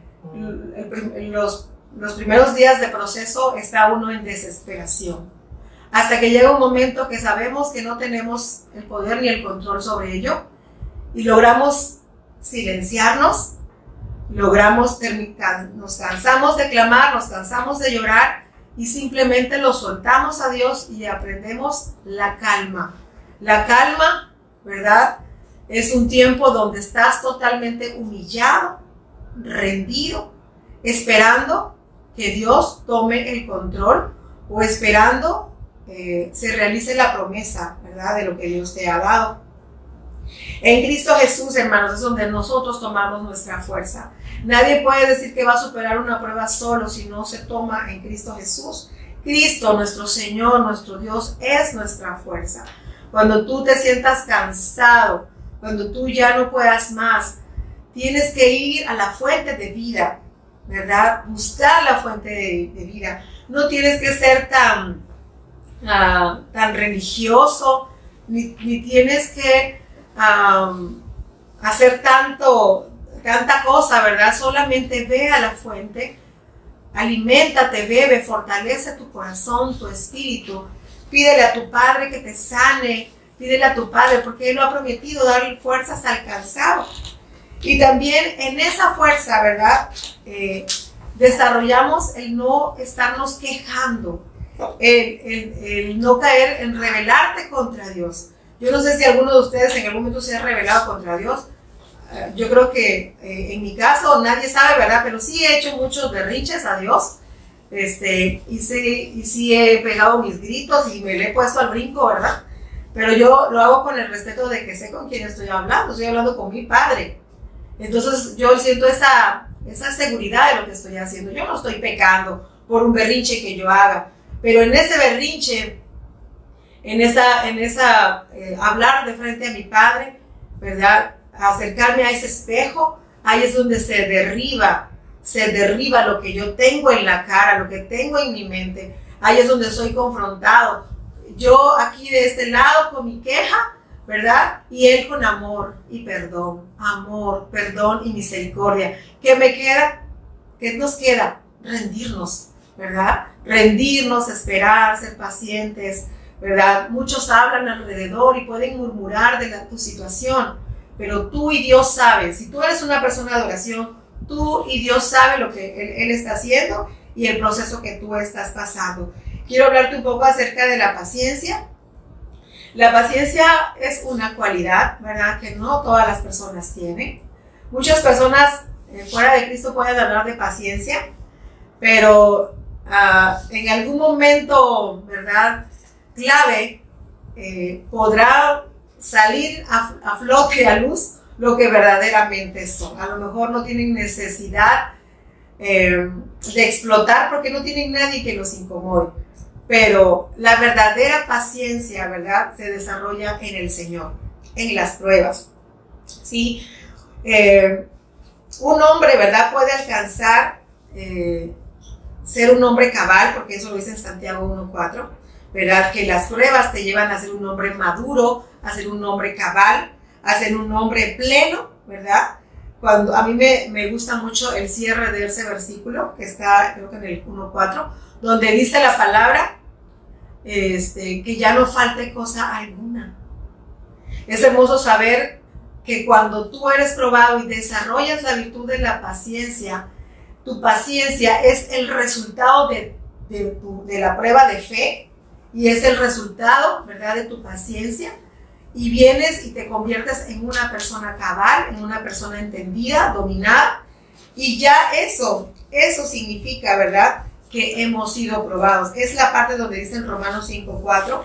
los, los primeros días de proceso está uno en desesperación hasta que llega un momento que sabemos que no tenemos el poder ni el control sobre ello y logramos silenciarnos, logramos terminar, nos cansamos de clamar, nos cansamos de llorar y simplemente lo soltamos a Dios y aprendemos la calma. La calma, ¿verdad? Es un tiempo donde estás totalmente humillado, rendido, esperando que Dios tome el control o esperando eh, se realice la promesa, ¿verdad? De lo que Dios te ha dado. En Cristo Jesús, hermanos, es donde nosotros tomamos nuestra fuerza. Nadie puede decir que va a superar una prueba solo si no se toma en Cristo Jesús. Cristo, nuestro Señor, nuestro Dios, es nuestra fuerza. Cuando tú te sientas cansado, cuando tú ya no puedas más, tienes que ir a la fuente de vida, ¿verdad? Buscar la fuente de vida. No tienes que ser tan tan religioso, ni, tienes que hacer tanto, tanta cosa, ¿verdad? Solamente ve a la fuente, aliméntate, bebe, fortalece tu corazón, tu espíritu. Pídele a tu Padre que te sane, pídele a tu Padre, porque Él lo ha prometido, darle fuerzas al cansado. Y también en esa fuerza, ¿verdad? Eh, desarrollamos el no estarnos quejando, el, no caer en rebelarte contra Dios. Yo no sé si alguno de ustedes en algún momento se ha rebelado contra Dios. Eh, yo creo que eh, en mi caso nadie sabe, ¿verdad? Pero sí he hecho muchos berriches a Dios. Este, y, sí, y sí he pegado mis gritos y me le he puesto al brinco, ¿verdad? Pero yo lo hago con el respeto de que sé con quién estoy hablando. Estoy hablando con mi padre. Entonces yo siento esa, esa seguridad de lo que estoy haciendo. Yo no estoy pecando por un berrinche que yo haga. Pero en ese berrinche, en esa, en esa eh, hablar de frente a mi padre, ¿verdad? Acercarme a ese espejo, ahí es donde se derriba, se derriba lo que yo tengo en la cara, lo que tengo en mi mente. Ahí es donde soy confrontado. Yo aquí de este lado con mi queja, ¿verdad? Y él con amor y perdón, amor, perdón y misericordia. ¿Qué me queda? ¿Qué nos queda? Rendirnos, ¿verdad? rendirnos, esperar, ser pacientes, ¿verdad? Muchos hablan alrededor y pueden murmurar de tu situación, pero tú y Dios saben, si tú eres una persona de oración, tú y Dios saben lo que él, él está haciendo y el proceso que tú estás pasando. Quiero hablarte un poco acerca de la paciencia. La paciencia es una cualidad, ¿verdad? Que no todas las personas tienen. Muchas personas eh, fuera de Cristo pueden hablar de paciencia, pero Ah, en algún momento, ¿verdad? Clave, eh, podrá salir a, flote, a luz, lo que verdaderamente son. A lo mejor no tienen necesidad eh, de explotar porque no tienen nadie que los incomode. Pero la verdadera paciencia, ¿verdad? Se desarrolla en el Señor, en las pruebas. ¿Sí? Eh, un hombre, ¿verdad? Puede alcanzar ser un hombre cabal, porque eso lo dice en Santiago 1.4, ¿verdad? Que las pruebas te llevan a ser un hombre maduro, a ser un hombre cabal, a ser un hombre pleno, ¿verdad? A mí me, gusta mucho el cierre de ese versículo, que está creo que en el 1.4, donde dice la palabra, este, que ya no falte cosa alguna. Es hermoso saber que cuando tú eres probado y desarrollas la virtud de la paciencia, tu paciencia es el resultado de, de la prueba de fe y es el resultado, ¿verdad?, de tu paciencia. Y vienes y te conviertes en una persona cabal, en una persona entendida, dominada. Y ya eso, eso significa, ¿verdad?, que hemos sido probados. Es la parte donde dice en Romanos 5.4,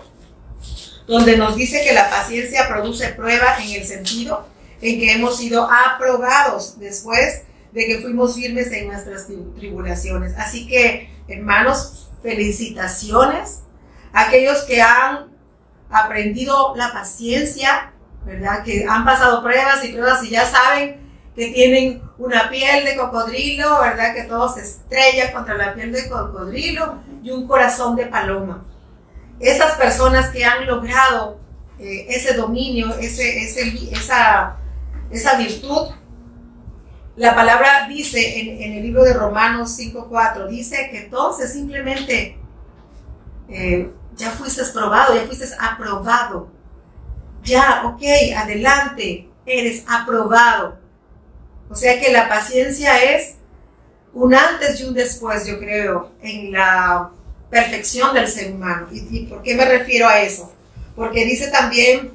donde nos dice que la paciencia produce prueba en el sentido en que hemos sido aprobados después de que fuimos firmes en nuestras tribulaciones. Así que, hermanos, felicitaciones a aquellos que han aprendido la paciencia, ¿verdad? Que han pasado pruebas y pruebas y ya saben que tienen una piel de cocodrilo, ¿verdad? Que todo se estrella contra la piel de cocodrilo y un corazón de paloma. Esas personas que han logrado eh, ese dominio, ese, ese, esa, esa virtud, la palabra dice en, el libro de Romanos 5.4, dice que entonces simplemente eh, ya fuiste probado, ya fuiste aprobado. Ya, ok, adelante, eres aprobado. O sea que la paciencia es un antes y un después, yo creo, en la perfección del ser humano. ¿Y, por qué me refiero a eso? Porque dice también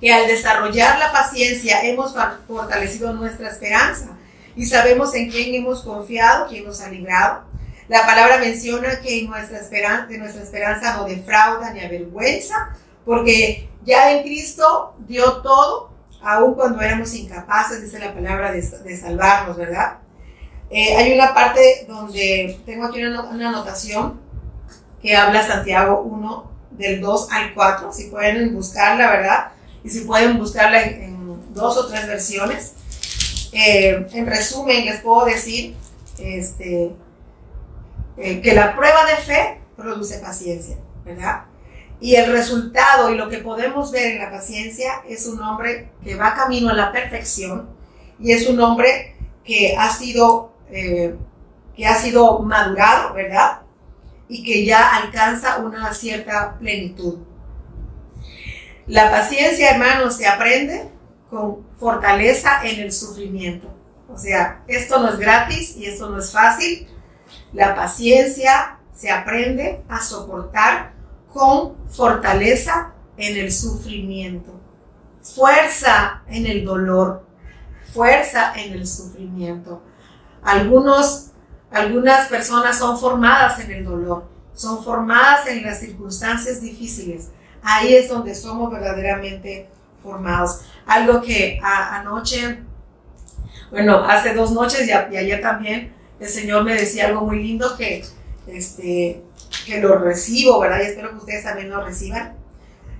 que al desarrollar la paciencia hemos fortalecido nuestra esperanza y sabemos en quién hemos confiado, quién nos ha. La palabra menciona que nuestra esperanza, nuestra esperanza no defrauda ni avergüenza, porque ya en Cristo dio todo aun cuando éramos incapaces, dice la palabra, de, de salvarnos, ¿verdad? Eh, hay una parte donde tengo aquí una, una, anotación que habla Santiago 1 del 2 al 4, si pueden buscarla, ¿verdad? Y si pueden buscarla en, dos o tres versiones. Eh, en resumen, les puedo decir este, eh, que la prueba de fe produce paciencia, ¿verdad? Y el resultado y lo que podemos ver en la paciencia es un hombre que va camino a la perfección y es un hombre que ha sido, eh, que ha sido madurado, ¿verdad? Y que ya alcanza una cierta plenitud. La paciencia, hermanos, se aprende con fortaleza en el sufrimiento. O sea, esto no es gratis y esto no es fácil. La paciencia se aprende a soportar con fortaleza en el sufrimiento, fuerza en el dolor, fuerza en el sufrimiento. Algunos, algunas personas son formadas en el dolor, son formadas en las circunstancias difíciles. Ahí es donde somos verdaderamente formados. Algo que anoche, bueno, hace dos noches y, ayer también, el Señor me decía algo muy lindo que, este, que lo recibo, ¿verdad? Y espero que ustedes también lo reciban.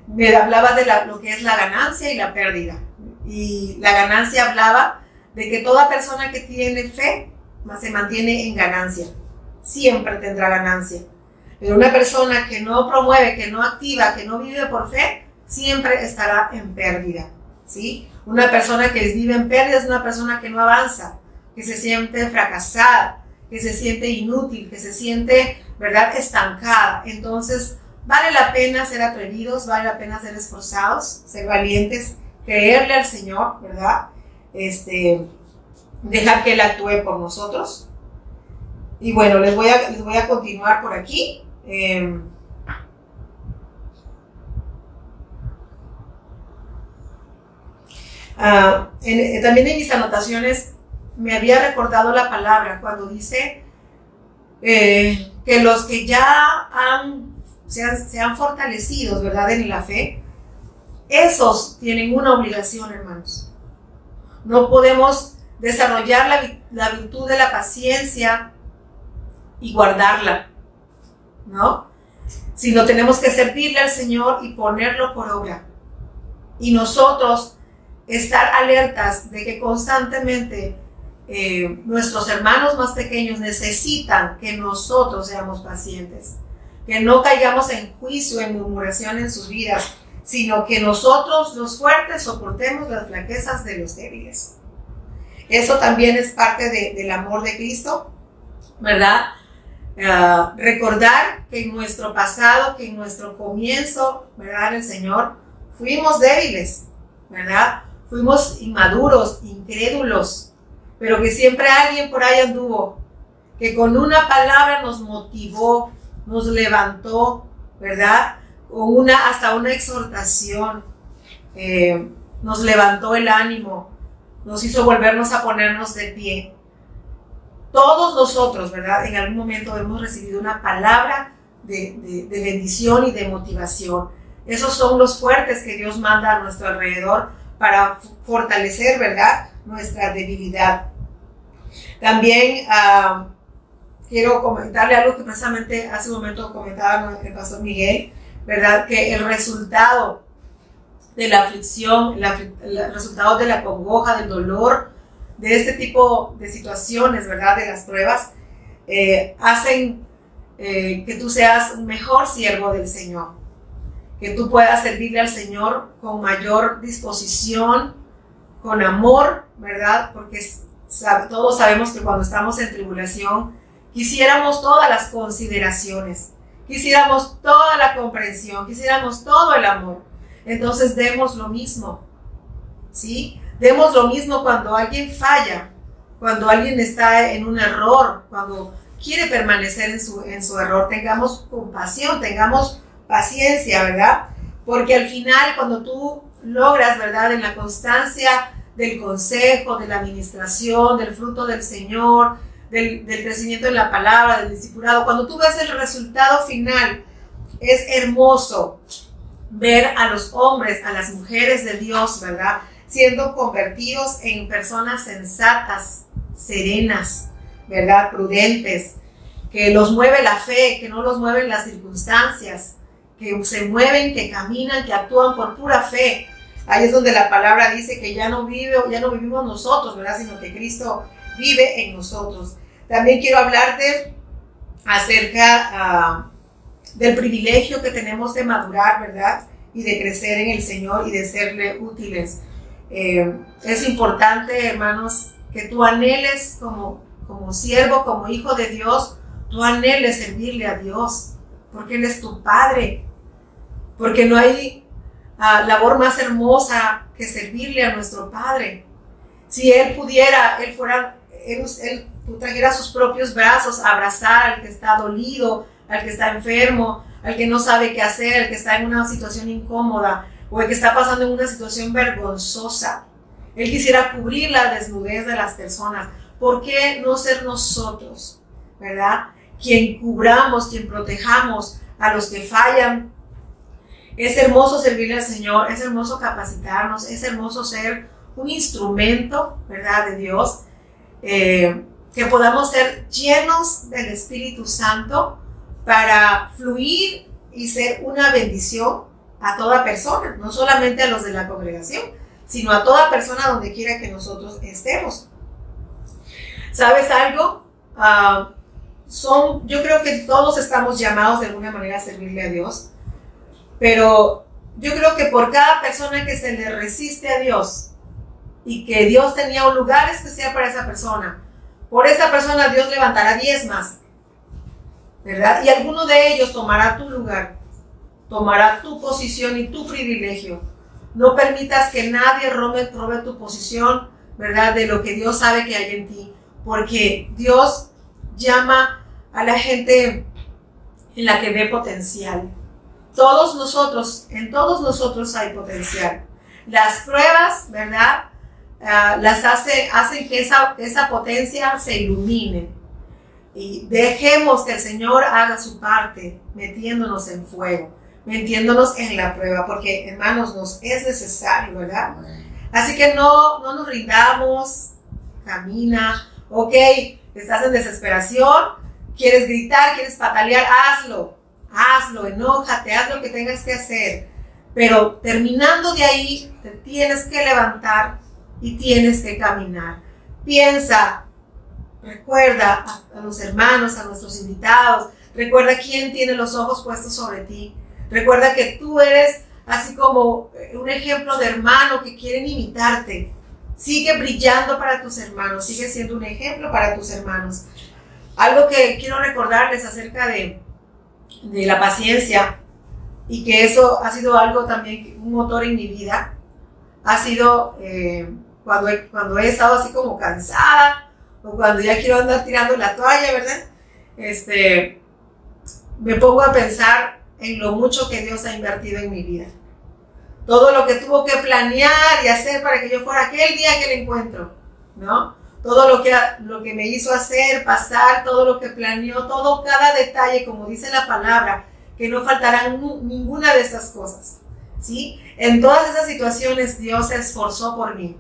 Me hablaba de lo que es la ganancia y la pérdida. Y la ganancia hablaba de que toda persona que tiene fe se mantiene en ganancia. Siempre tendrá ganancia. Pero una persona que no promueve, que no activa, que no vive por fe, siempre estará en pérdida. ¿sí? Una persona que vive en pérdida es una persona que no avanza, que se siente fracasada, que se siente inútil, que se siente, ¿verdad?, estancada. Entonces, vale la pena ser atrevidos, vale la pena ser esforzados, ser valientes, creerle al Señor, ¿verdad? Este, dejar que Él actúe por nosotros. Y bueno, les voy a, les voy a continuar por aquí. Uh, en, también en mis anotaciones me había recordado la palabra cuando dice eh, que los que ya han, se, han, fortalecido, ¿verdad?, en la fe, esos tienen una obligación, hermanos. No podemos desarrollar la, la, virtud de la paciencia y guardarla, ¿no? Sino tenemos que servirle al Señor y ponerlo por obra. Y nosotros estar alertas de que constantemente eh, nuestros hermanos más pequeños necesitan que nosotros seamos pacientes. que no caigamos en juicio, en murmuración en sus vidas, sino que nosotros los fuertes soportemos las flaquezas de los débiles. Eso también es parte del amor de Cristo, ¿verdad? Ah, recordar que en nuestro pasado, que en nuestro comienzo, ¿verdad? El Señor, fuimos débiles, ¿verdad? Fuimos inmaduros, incrédulos, pero que siempre alguien por ahí anduvo, que con una palabra nos motivó, nos levantó, ¿verdad? O una, hasta una exhortación, eh, nos levantó el ánimo, nos hizo volvernos a ponernos de pie. Todos nosotros, ¿verdad? En algún momento hemos recibido una palabra de, de bendición y de motivación. Esos son los fuertes que Dios manda a nuestro alrededor para fortalecer, ¿verdad? Nuestra debilidad. También uh, quiero comentarle algo que precisamente hace un momento comentaba el pastor Miguel, ¿verdad? Que el resultado de la aflicción, el resultado de la congoja, del dolor, de este tipo de situaciones, ¿verdad? De las pruebas, eh, hacen eh, que tú seas un mejor siervo del Señor, que tú puedas servirle al Señor con mayor disposición, con amor, ¿verdad? Porque todos sabemos que cuando estamos en tribulación, quisiéramos todas las consideraciones, quisiéramos toda la comprensión, quisiéramos todo el amor. Entonces demos lo mismo, ¿sí? Demos lo mismo cuando alguien falla, cuando alguien está en un error, cuando quiere permanecer en su, en su error. Tengamos compasión, tengamos paciencia, ¿verdad? Porque al final, cuando tú logras, ¿verdad? En la constancia del consejo, de la administración, del fruto del Señor, del, crecimiento en la palabra, del discipulado, cuando tú ves el resultado final, es hermoso ver a los hombres, a las mujeres de Dios, ¿verdad? Siendo convertidos en personas sensatas, serenas, ¿verdad? Prudentes, que los mueve la fe, que no los mueven las circunstancias, que se mueven, que caminan, que actúan por pura fe. Ahí es donde la palabra dice que ya no vive, ya no vivimos nosotros, ¿verdad? Sino que Cristo vive en nosotros. También quiero hablarte acerca ah, del privilegio que tenemos de madurar, ¿verdad? Y de crecer en el Señor y de serle útiles. Eh, es importante, hermanos, que tú anheles como, como siervo, como hijo de Dios, tú anheles servirle a Dios, porque Él es tu Padre, porque no hay ah, labor más hermosa que servirle a nuestro Padre. Si Él pudiera, Él fuera él trajera sus propios brazos a abrazar al que está dolido, al que está enfermo, al que no sabe qué hacer, al que está en una situación incómoda o el que está pasando en una situación vergonzosa. Él quisiera cubrir la desnudez de las personas. ¿Por qué no ser nosotros, verdad? Quien cubramos, quien protejamos a los que fallan. Es hermoso servirle al Señor, es hermoso capacitarnos, es hermoso ser un instrumento, ¿verdad? De Dios eh, que podamos ser llenos del Espíritu Santo para fluir y ser una bendición a toda persona, no solamente a los de la congregación, sino a toda persona donde quiera que nosotros estemos. ¿Sabes algo? Ah, son, yo creo que todos estamos llamados de alguna manera a servirle a Dios, pero yo creo que por cada persona que se le resiste a Dios, y que Dios tenía un lugar especial para esa persona. Por esa persona Dios levantará diez más, ¿verdad? Y alguno de ellos tomará tu lugar, tomará tu posición y tu privilegio. No permitas que nadie robe, robe tu posición, ¿verdad? De lo que Dios sabe que hay en ti, porque Dios llama a la gente en la que ve potencial. Todos nosotros, en todos nosotros hay potencial. Las pruebas, ¿verdad? Ah, las hace, hacen que esa, esa potencia se ilumine. Y dejemos que el Señor haga su parte, metiéndonos en fuego, metiéndonos en la prueba, porque hermanos, nos es necesario, ¿verdad? Así que no, no nos rindamos, camina, ok, estás en desesperación, quieres gritar, quieres patalear, hazlo, hazlo, enójate, haz lo que tengas que hacer. Pero terminando de ahí, te tienes que levantar y tienes que caminar. Piensa, recuerda a, los hermanos, a nuestros invitados, Recuerda quién tiene los ojos puestos sobre ti. Recuerda que tú eres así como un ejemplo de hermano que quieren imitarte. Sigue brillando para tus hermanos, sigue siendo un ejemplo para tus hermanos. Algo que quiero recordarles acerca de, de la paciencia y que eso ha sido algo también, un motor en mi vida, ha sido eh, cuando, he, cuando he estado así como cansada o cuando ya quiero andar tirando la toalla, ¿verdad? Este, me pongo a pensar en lo mucho que Dios ha invertido en mi vida. Todo lo que tuvo que planear y hacer para que yo fuera aquel día que le encuentro, ¿no? Todo lo que, lo que me hizo hacer, pasar, todo lo que planeó, todo, cada detalle, como dice la palabra, que no faltarán ninguna de esas cosas, ¿sí? En todas esas situaciones Dios se esforzó por mí.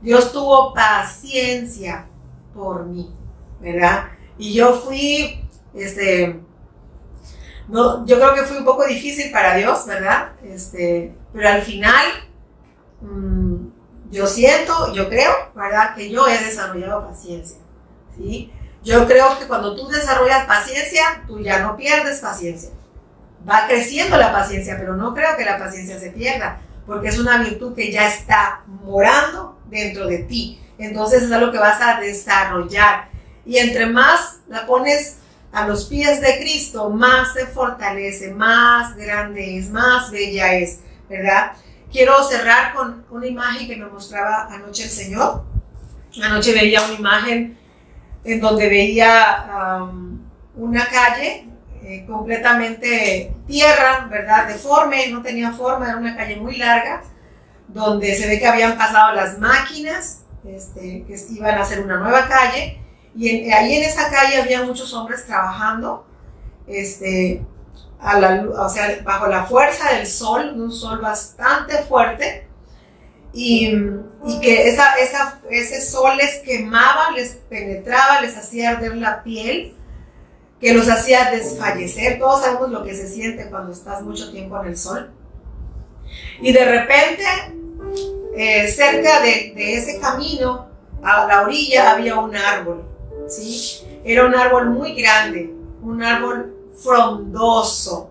Dios tuvo paciencia por mí, ¿verdad? Y yo fui, este, no, yo creo que fue un poco difícil para Dios, ¿verdad? Este, pero al final, mm, yo siento, yo creo, ¿verdad? Que yo he desarrollado paciencia, ¿sí? Yo creo que cuando tú desarrollas paciencia, tú ya no pierdes paciencia. Va creciendo la paciencia, pero no creo que la paciencia se pierda, porque es una virtud que ya está morando dentro de ti. Entonces es algo que vas a desarrollar. Y entre más la pones a los pies de Cristo, más se fortalece, más grande es, más bella es, ¿verdad? Quiero cerrar con una imagen que me mostraba anoche el Señor. Anoche veía una imagen en donde veía um, una calle eh, completamente tierra, ¿verdad? Deforme, no tenía forma, era una calle muy larga, donde se ve que habían pasado las máquinas, este, que iban a hacer una nueva calle, y ahí en esa calle había muchos hombres trabajando, este, a la, o sea, bajo la fuerza del sol, un sol bastante fuerte, y, que esa, esa, ese sol les quemaba, les penetraba, les hacía arder la piel, que los hacía desfallecer. Todos sabemos lo que se siente cuando estás mucho tiempo en el sol. Y de repente, eh, cerca de, de ese camino, a la orilla, había un árbol. ¿sí? Era un árbol muy grande, un árbol frondoso,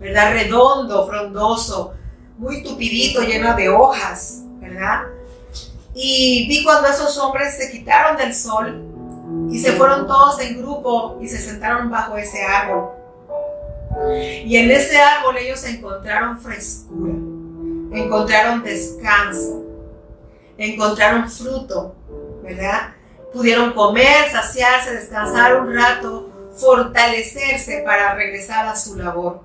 ¿verdad? Redondo, frondoso, muy tupidito, lleno de hojas, ¿verdad? Y vi cuando esos hombres se quitaron del sol y se fueron todos en grupo y se sentaron bajo ese árbol. Y en ese árbol ellos encontraron frescura, encontraron descanso, encontraron fruto, ¿verdad? Pudieron comer, saciarse, descansar un rato, fortalecerse para regresar a su labor.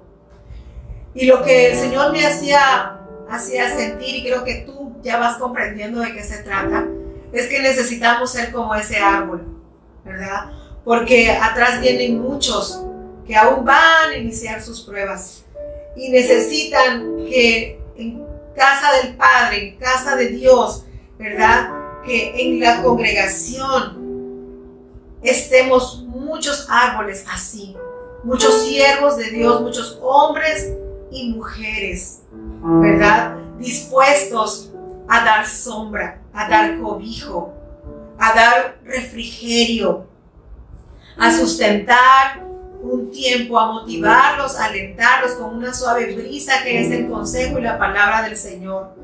Y lo que el Señor me hacía, hacía sentir, y creo que tú ya vas comprendiendo de qué se trata, es que necesitamos ser como ese árbol, ¿verdad? Porque atrás vienen muchos que aún van a iniciar sus pruebas y necesitan que en casa del Padre, en casa de Dios, ¿verdad? Que en la congregación estemos muchos árboles así, muchos siervos de Dios, muchos hombres y mujeres, ¿verdad? Dispuestos a dar sombra, a dar cobijo, a dar refrigerio, a sustentar un tiempo, a motivarlos, a alentarlos con una suave brisa que es el consejo y la palabra del Señor,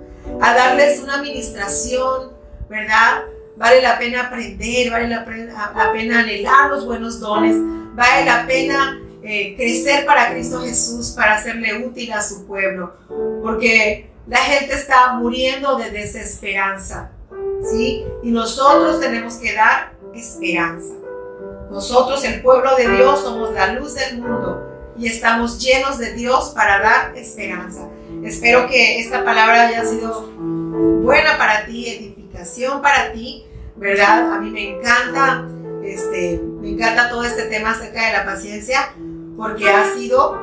a darles una administración, ¿verdad? Vale la pena aprender, vale la, pena anhelar los buenos dones, vale la pena eh, crecer para Cristo Jesús, para hacerle útil a su pueblo, porque la gente está muriendo de desesperanza, ¿sí? Y nosotros tenemos que dar esperanza. Nosotros, el pueblo de Dios, somos la luz del mundo y estamos llenos de Dios para dar esperanza. Espero que esta palabra haya sido buena para ti, edificación para ti, ¿verdad? A mí me encanta, este, me encanta todo este tema acerca de la paciencia porque ha sido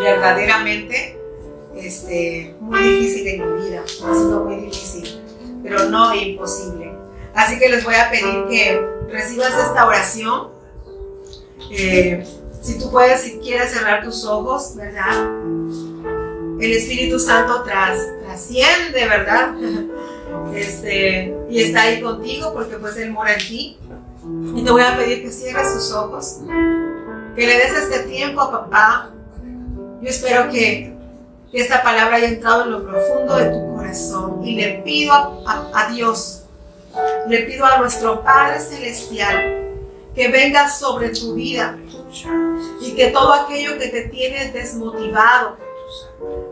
verdaderamente este, muy difícil en mi vida, ha sido muy difícil, pero no imposible. Así que les voy a pedir que recibas esta oración. Eh, si tú puedes, si quieres cerrar tus ojos, ¿verdad? El Espíritu Santo tras, trasciende, ¿verdad? Este, y está ahí contigo porque pues Él mora aquí. Y te voy a pedir que cierres tus ojos que le des este tiempo a papá. Yo espero que, esta palabra haya entrado en lo profundo de tu corazón y le pido a, a Dios, le pido a nuestro Padre Celestial que venga sobre tu vida y que todo aquello que te tiene desmotivado,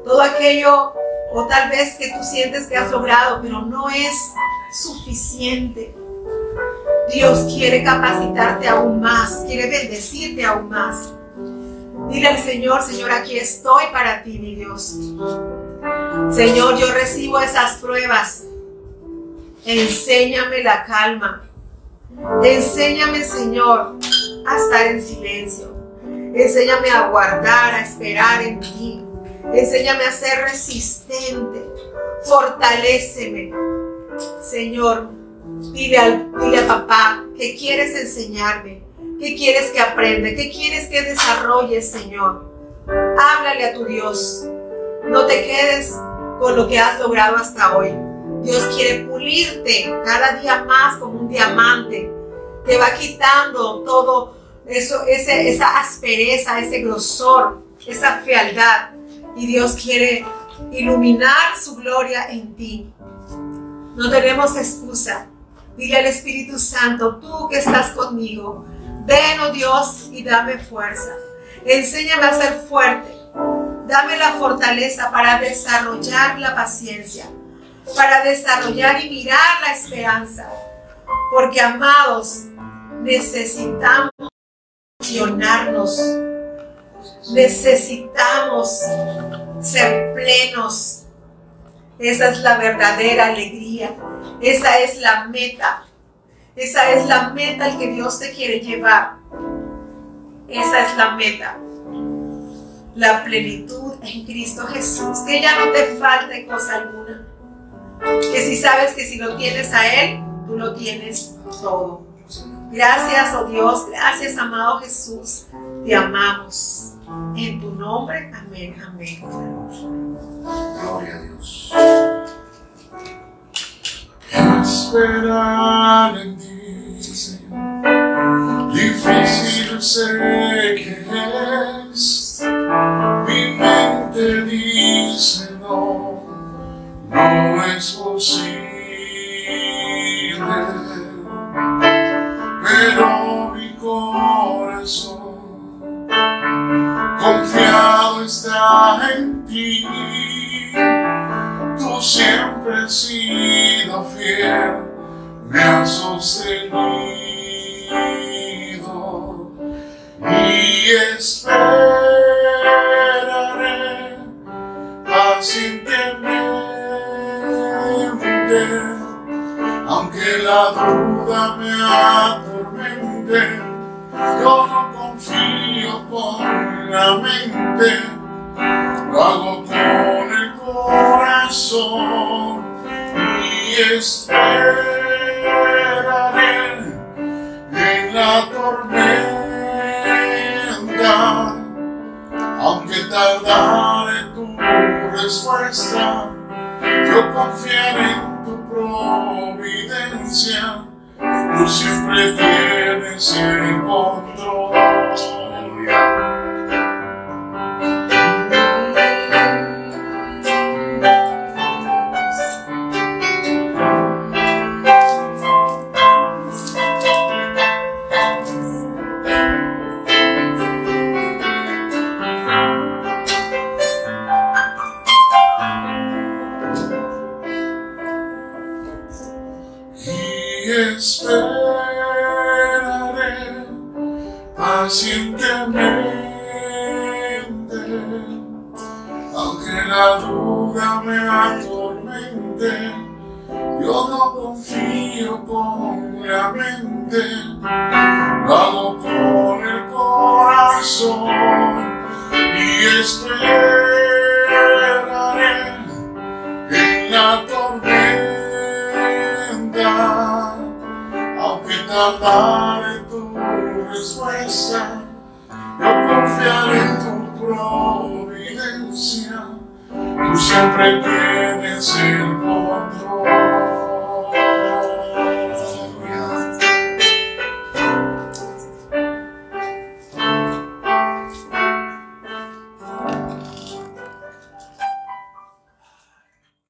todo aquello o tal vez que tú sientes que has logrado, pero no es suficiente. Dios quiere capacitarte aún más, quiere bendecirte aún más. Dile al Señor, Señor, aquí estoy para ti, mi Dios. Señor, yo recibo esas pruebas. Enséñame la calma. Enséñame, Señor, a estar en silencio. Enséñame a guardar, a esperar en ti. Enséñame a ser resistente. Fortaléceme. Señor, dile, al, dile a papá que quieres enseñarme, que quieres que aprenda, que quieres que desarrolle, Señor. Háblale a tu Dios. No te quedes con lo que has logrado hasta hoy. Dios quiere pulirte cada día más como un diamante. Te va quitando todo eso, esa aspereza, ese grosor, esa fealdad. Y Dios quiere iluminar su gloria en ti. No tenemos excusa. Dile al Espíritu Santo, tú que estás conmigo, ven, oh Dios, y dame fuerza. Enséñame a ser fuerte. Dame la fortaleza para desarrollar la paciencia, para desarrollar y mirar la esperanza. Porque, amados, necesitamos funcionarnos. Necesitamos ser plenos. Esa es la verdadera alegría. Esa es la meta. Esa es la meta al que Dios te quiere llevar. Esa es la meta. La plenitud en Cristo Jesús. Que ya no te falte cosa alguna. Que si sabes que si lo tienes a Él, tú lo tienes todo. Gracias, oh Dios. Gracias, amado Jesús. Te amamos. En tu nombre, amén, amén. Gloria a Dios. Esperar en ti, Señor. Difícil sé que es. Mi mente dice no, no es posible. Pero mi corazón confiado está en ti. Tú siempre has sido fiel, me has sostenido y esperaré pacientemente, aunque la duda me atormente, yo no confío con lo hago con el corazón y esperaré en la tormenta, aunque tardare tu respuesta, yo confiaré en tu providencia, tú siempre tienes el control. Aunque tardare tu respuesta, yo confiaré en tu providencia, tú siempre tienes el.